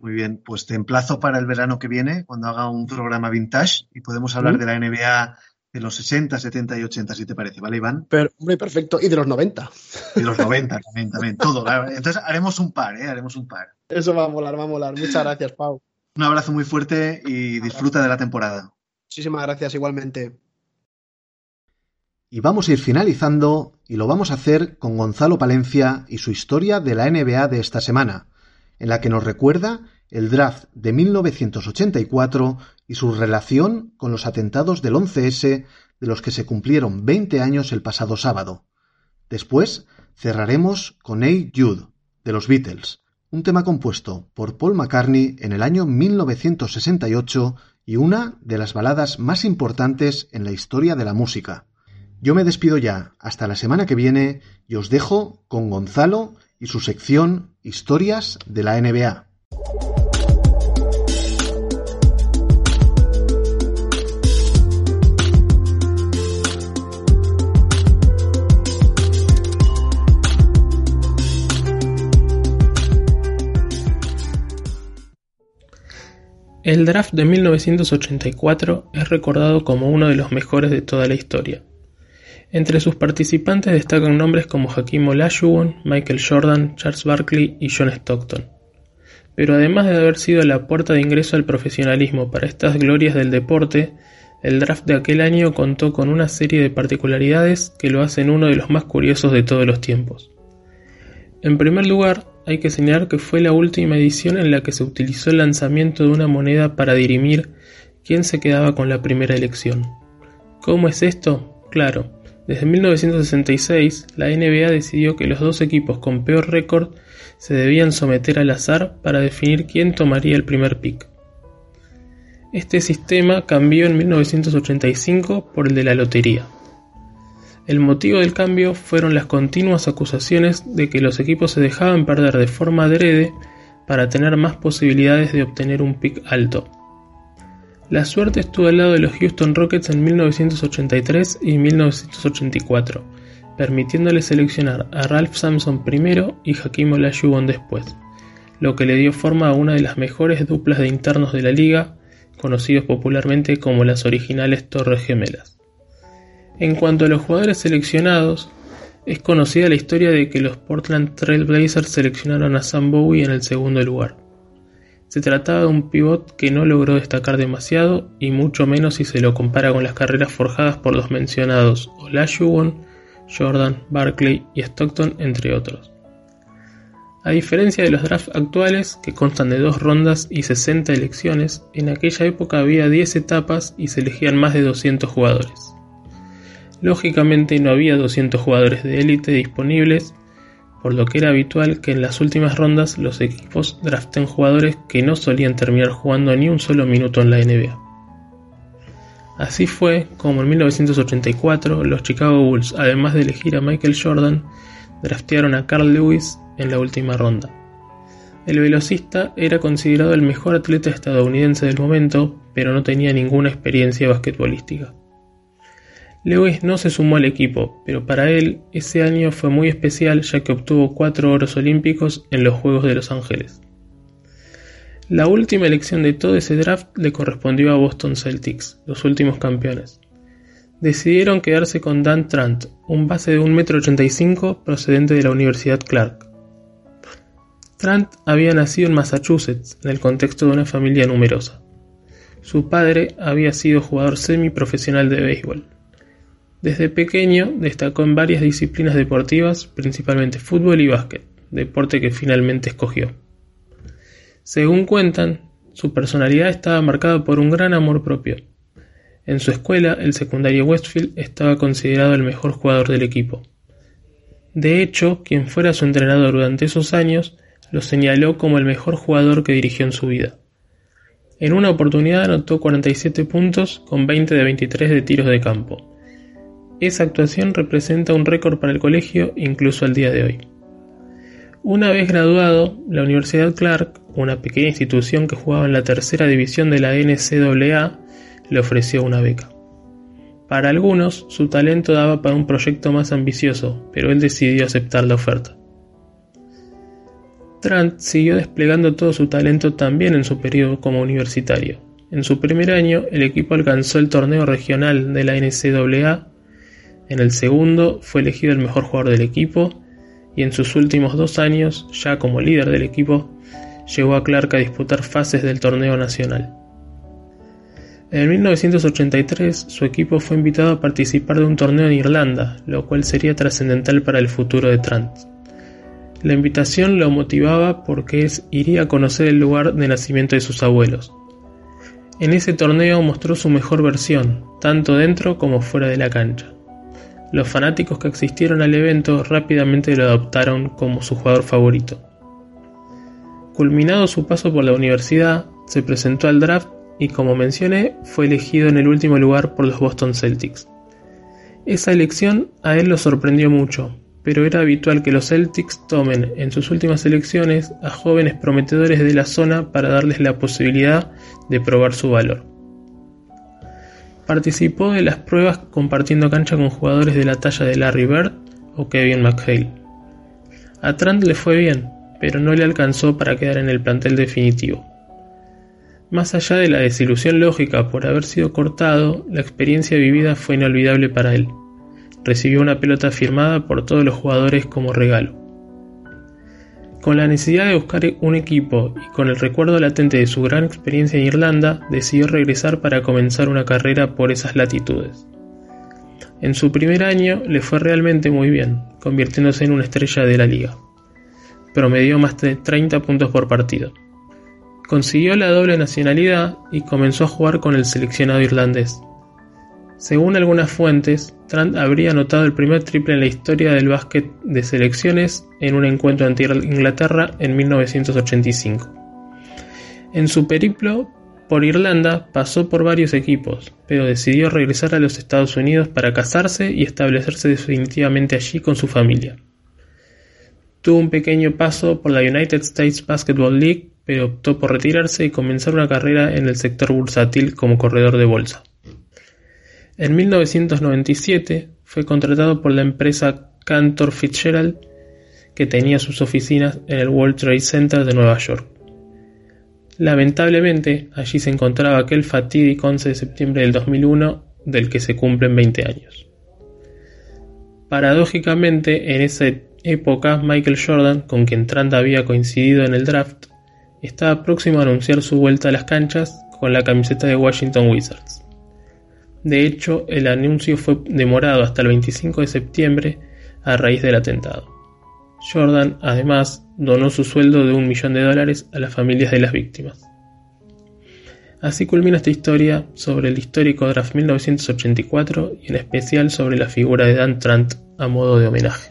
Muy bien, pues te emplazo para el verano que viene, cuando haga un programa vintage y podemos hablar ¿Mm? de la NBA de los 60, 70 y 80, si te parece, ¿vale, Iván? Pero, hombre, perfecto. Y de los 90. Y los 90 también, también, todo. Entonces haremos un par, ¿eh? Haremos un par. Eso va a molar, va a molar. Muchas gracias, Pau. Un abrazo muy fuerte y disfruta de la temporada. Muchísimas gracias igualmente. Y vamos a ir finalizando y lo vamos a hacer con Gonzalo Palencia y su historia de la NBA de esta semana, en la que nos recuerda el draft de 1984 y su relación con los atentados del 11S de los que se cumplieron 20 años el pasado sábado. Después cerraremos con A. Jude, de los Beatles, un tema compuesto por Paul McCartney en el año 1968 y una de las baladas más importantes en la historia de la música. Yo me despido ya, hasta la semana que viene, y os dejo con Gonzalo y su sección Historias de la NBA. El draft de 1984 es recordado como uno de los mejores de toda la historia. Entre sus participantes destacan nombres como Hakim Olajuwon, Michael Jordan, Charles Barkley y John Stockton. Pero además de haber sido la puerta de ingreso al profesionalismo para estas glorias del deporte, el draft de aquel año contó con una serie de particularidades que lo hacen uno de los más curiosos de todos los tiempos. En primer lugar, hay que señalar que fue la última edición en la que se utilizó el lanzamiento de una moneda para dirimir quién se quedaba con la primera elección. ¿Cómo es esto? Claro, desde 1966 la NBA decidió que los dos equipos con peor récord se debían someter al azar para definir quién tomaría el primer pick. Este sistema cambió en 1985 por el de la lotería. El motivo del cambio fueron las continuas acusaciones de que los equipos se dejaban perder de forma adrede para tener más posibilidades de obtener un pick alto. La suerte estuvo al lado de los Houston Rockets en 1983 y 1984, permitiéndole seleccionar a Ralph Sampson primero y Hakim Olajuwon después, lo que le dio forma a una de las mejores duplas de internos de la liga, conocidos popularmente como las originales Torres Gemelas. En cuanto a los jugadores seleccionados, es conocida la historia de que los Portland Trail Blazers seleccionaron a Sam Bowie en el segundo lugar. Se trataba de un pivot que no logró destacar demasiado y mucho menos si se lo compara con las carreras forjadas por los mencionados Olajuwon, Jordan, Barkley y Stockton, entre otros. A diferencia de los drafts actuales, que constan de dos rondas y 60 elecciones, en aquella época había 10 etapas y se elegían más de 200 jugadores. Lógicamente no había 200 jugadores de élite disponibles, por lo que era habitual que en las últimas rondas los equipos draften jugadores que no solían terminar jugando ni un solo minuto en la NBA. Así fue como en 1984 los Chicago Bulls, además de elegir a Michael Jordan, draftearon a Carl Lewis en la última ronda. El velocista era considerado el mejor atleta estadounidense del momento, pero no tenía ninguna experiencia basquetbolística. Lewis no se sumó al equipo, pero para él ese año fue muy especial ya que obtuvo cuatro oros olímpicos en los Juegos de Los Ángeles. La última elección de todo ese draft le correspondió a Boston Celtics, los últimos campeones. Decidieron quedarse con Dan Trant, un base de 1,85m procedente de la Universidad Clark. Trant había nacido en Massachusetts, en el contexto de una familia numerosa. Su padre había sido jugador semiprofesional de béisbol. Desde pequeño destacó en varias disciplinas deportivas, principalmente fútbol y básquet, deporte que finalmente escogió. Según cuentan, su personalidad estaba marcada por un gran amor propio. En su escuela, el secundario Westfield estaba considerado el mejor jugador del equipo. De hecho, quien fuera su entrenador durante esos años lo señaló como el mejor jugador que dirigió en su vida. En una oportunidad anotó 47 puntos con 20 de 23 de tiros de campo. Esa actuación representa un récord para el colegio incluso al día de hoy. Una vez graduado, la Universidad Clark, una pequeña institución que jugaba en la tercera división de la NCAA, le ofreció una beca. Para algunos, su talento daba para un proyecto más ambicioso, pero él decidió aceptar la oferta. Trant siguió desplegando todo su talento también en su periodo como universitario. En su primer año, el equipo alcanzó el torneo regional de la NCAA. En el segundo, fue elegido el mejor jugador del equipo y en sus últimos dos años, ya como líder del equipo, llegó a Clark a disputar fases del torneo nacional. En 1983 su equipo fue invitado a participar de un torneo en Irlanda, lo cual sería trascendental para el futuro de Trant. La invitación lo motivaba porque iría a conocer el lugar de nacimiento de sus abuelos. En ese torneo mostró su mejor versión, tanto dentro como fuera de la cancha. Los fanáticos que asistieron al evento rápidamente lo adoptaron como su jugador favorito. Culminado su paso por la universidad, se presentó al draft y como mencioné, fue elegido en el último lugar por los Boston Celtics. Esa elección a él lo sorprendió mucho, pero era habitual que los Celtics tomen en sus últimas elecciones a jóvenes prometedores de la zona para darles la posibilidad de probar su valor. Participó de las pruebas compartiendo cancha con jugadores de la talla de Larry Bird o Kevin McHale. A Trant le fue bien, pero no le alcanzó para quedar en el plantel definitivo. Más allá de la desilusión lógica por haber sido cortado, la experiencia vivida fue inolvidable para él. Recibió una pelota firmada por todos los jugadores como regalo. Con la necesidad de buscar un equipo y con el recuerdo latente de su gran experiencia en Irlanda, decidió regresar para comenzar una carrera por esas latitudes. En su primer año le fue realmente muy bien, convirtiéndose en una estrella de la liga. Promedió más de 30 puntos por partido. Consiguió la doble nacionalidad y comenzó a jugar con el seleccionado irlandés. Según algunas fuentes, Trant habría anotado el primer triple en la historia del básquet de selecciones en un encuentro ante Inglaterra en 1985. En su periplo por Irlanda pasó por varios equipos, pero decidió regresar a los Estados Unidos para casarse y establecerse definitivamente allí con su familia. Tuvo un pequeño paso por la United States Basketball League, pero optó por retirarse y comenzar una carrera en el sector bursátil como corredor de bolsa. En 1997 fue contratado por la empresa Cantor Fitzgerald, que tenía sus oficinas en el World Trade Center de Nueva York. Lamentablemente, allí se encontraba aquel fatídico 11 de septiembre del 2001 del que se cumplen 20 años. Paradójicamente, en esa época, Michael Jordan, con quien Trant había coincidido en el draft, estaba próximo a anunciar su vuelta a las canchas con la camiseta de Washington Wizards. De hecho, el anuncio fue demorado hasta el 25 de septiembre a raíz del atentado. Jordan, además, donó su sueldo de un millón de dólares a las familias de las víctimas. Así culmina esta historia sobre el histórico draft 1984 y en especial sobre la figura de Dan Trant a modo de homenaje.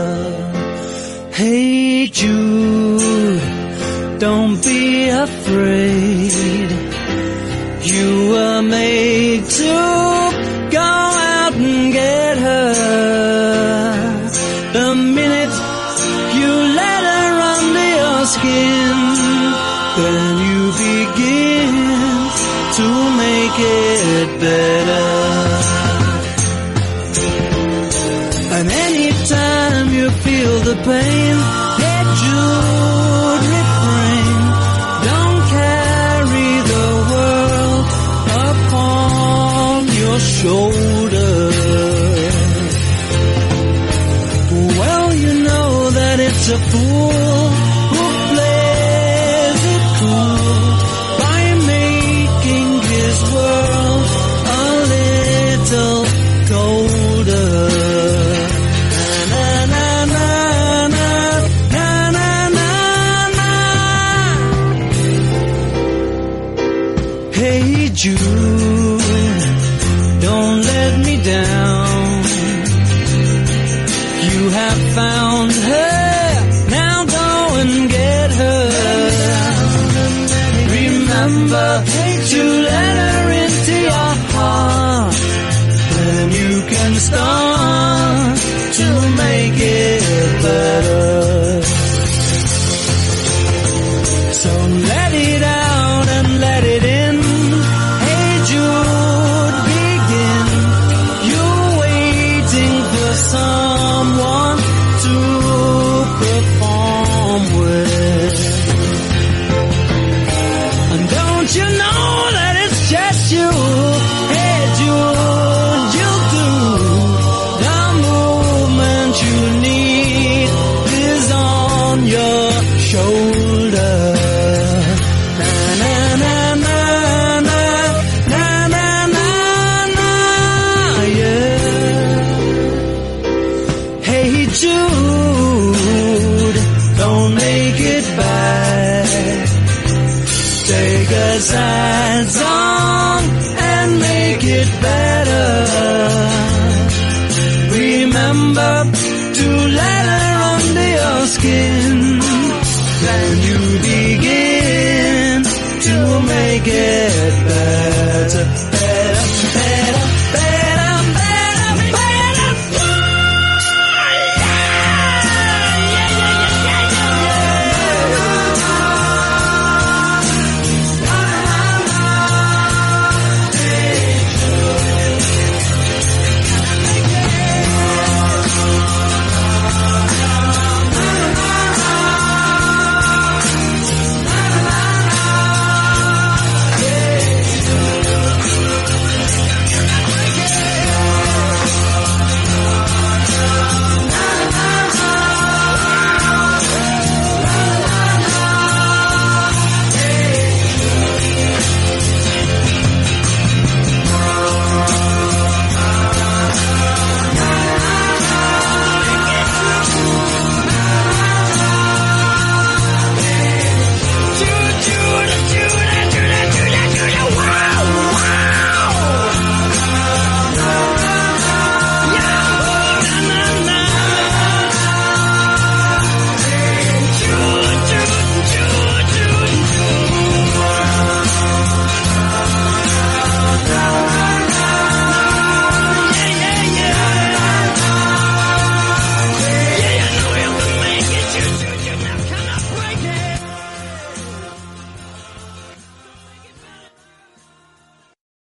you know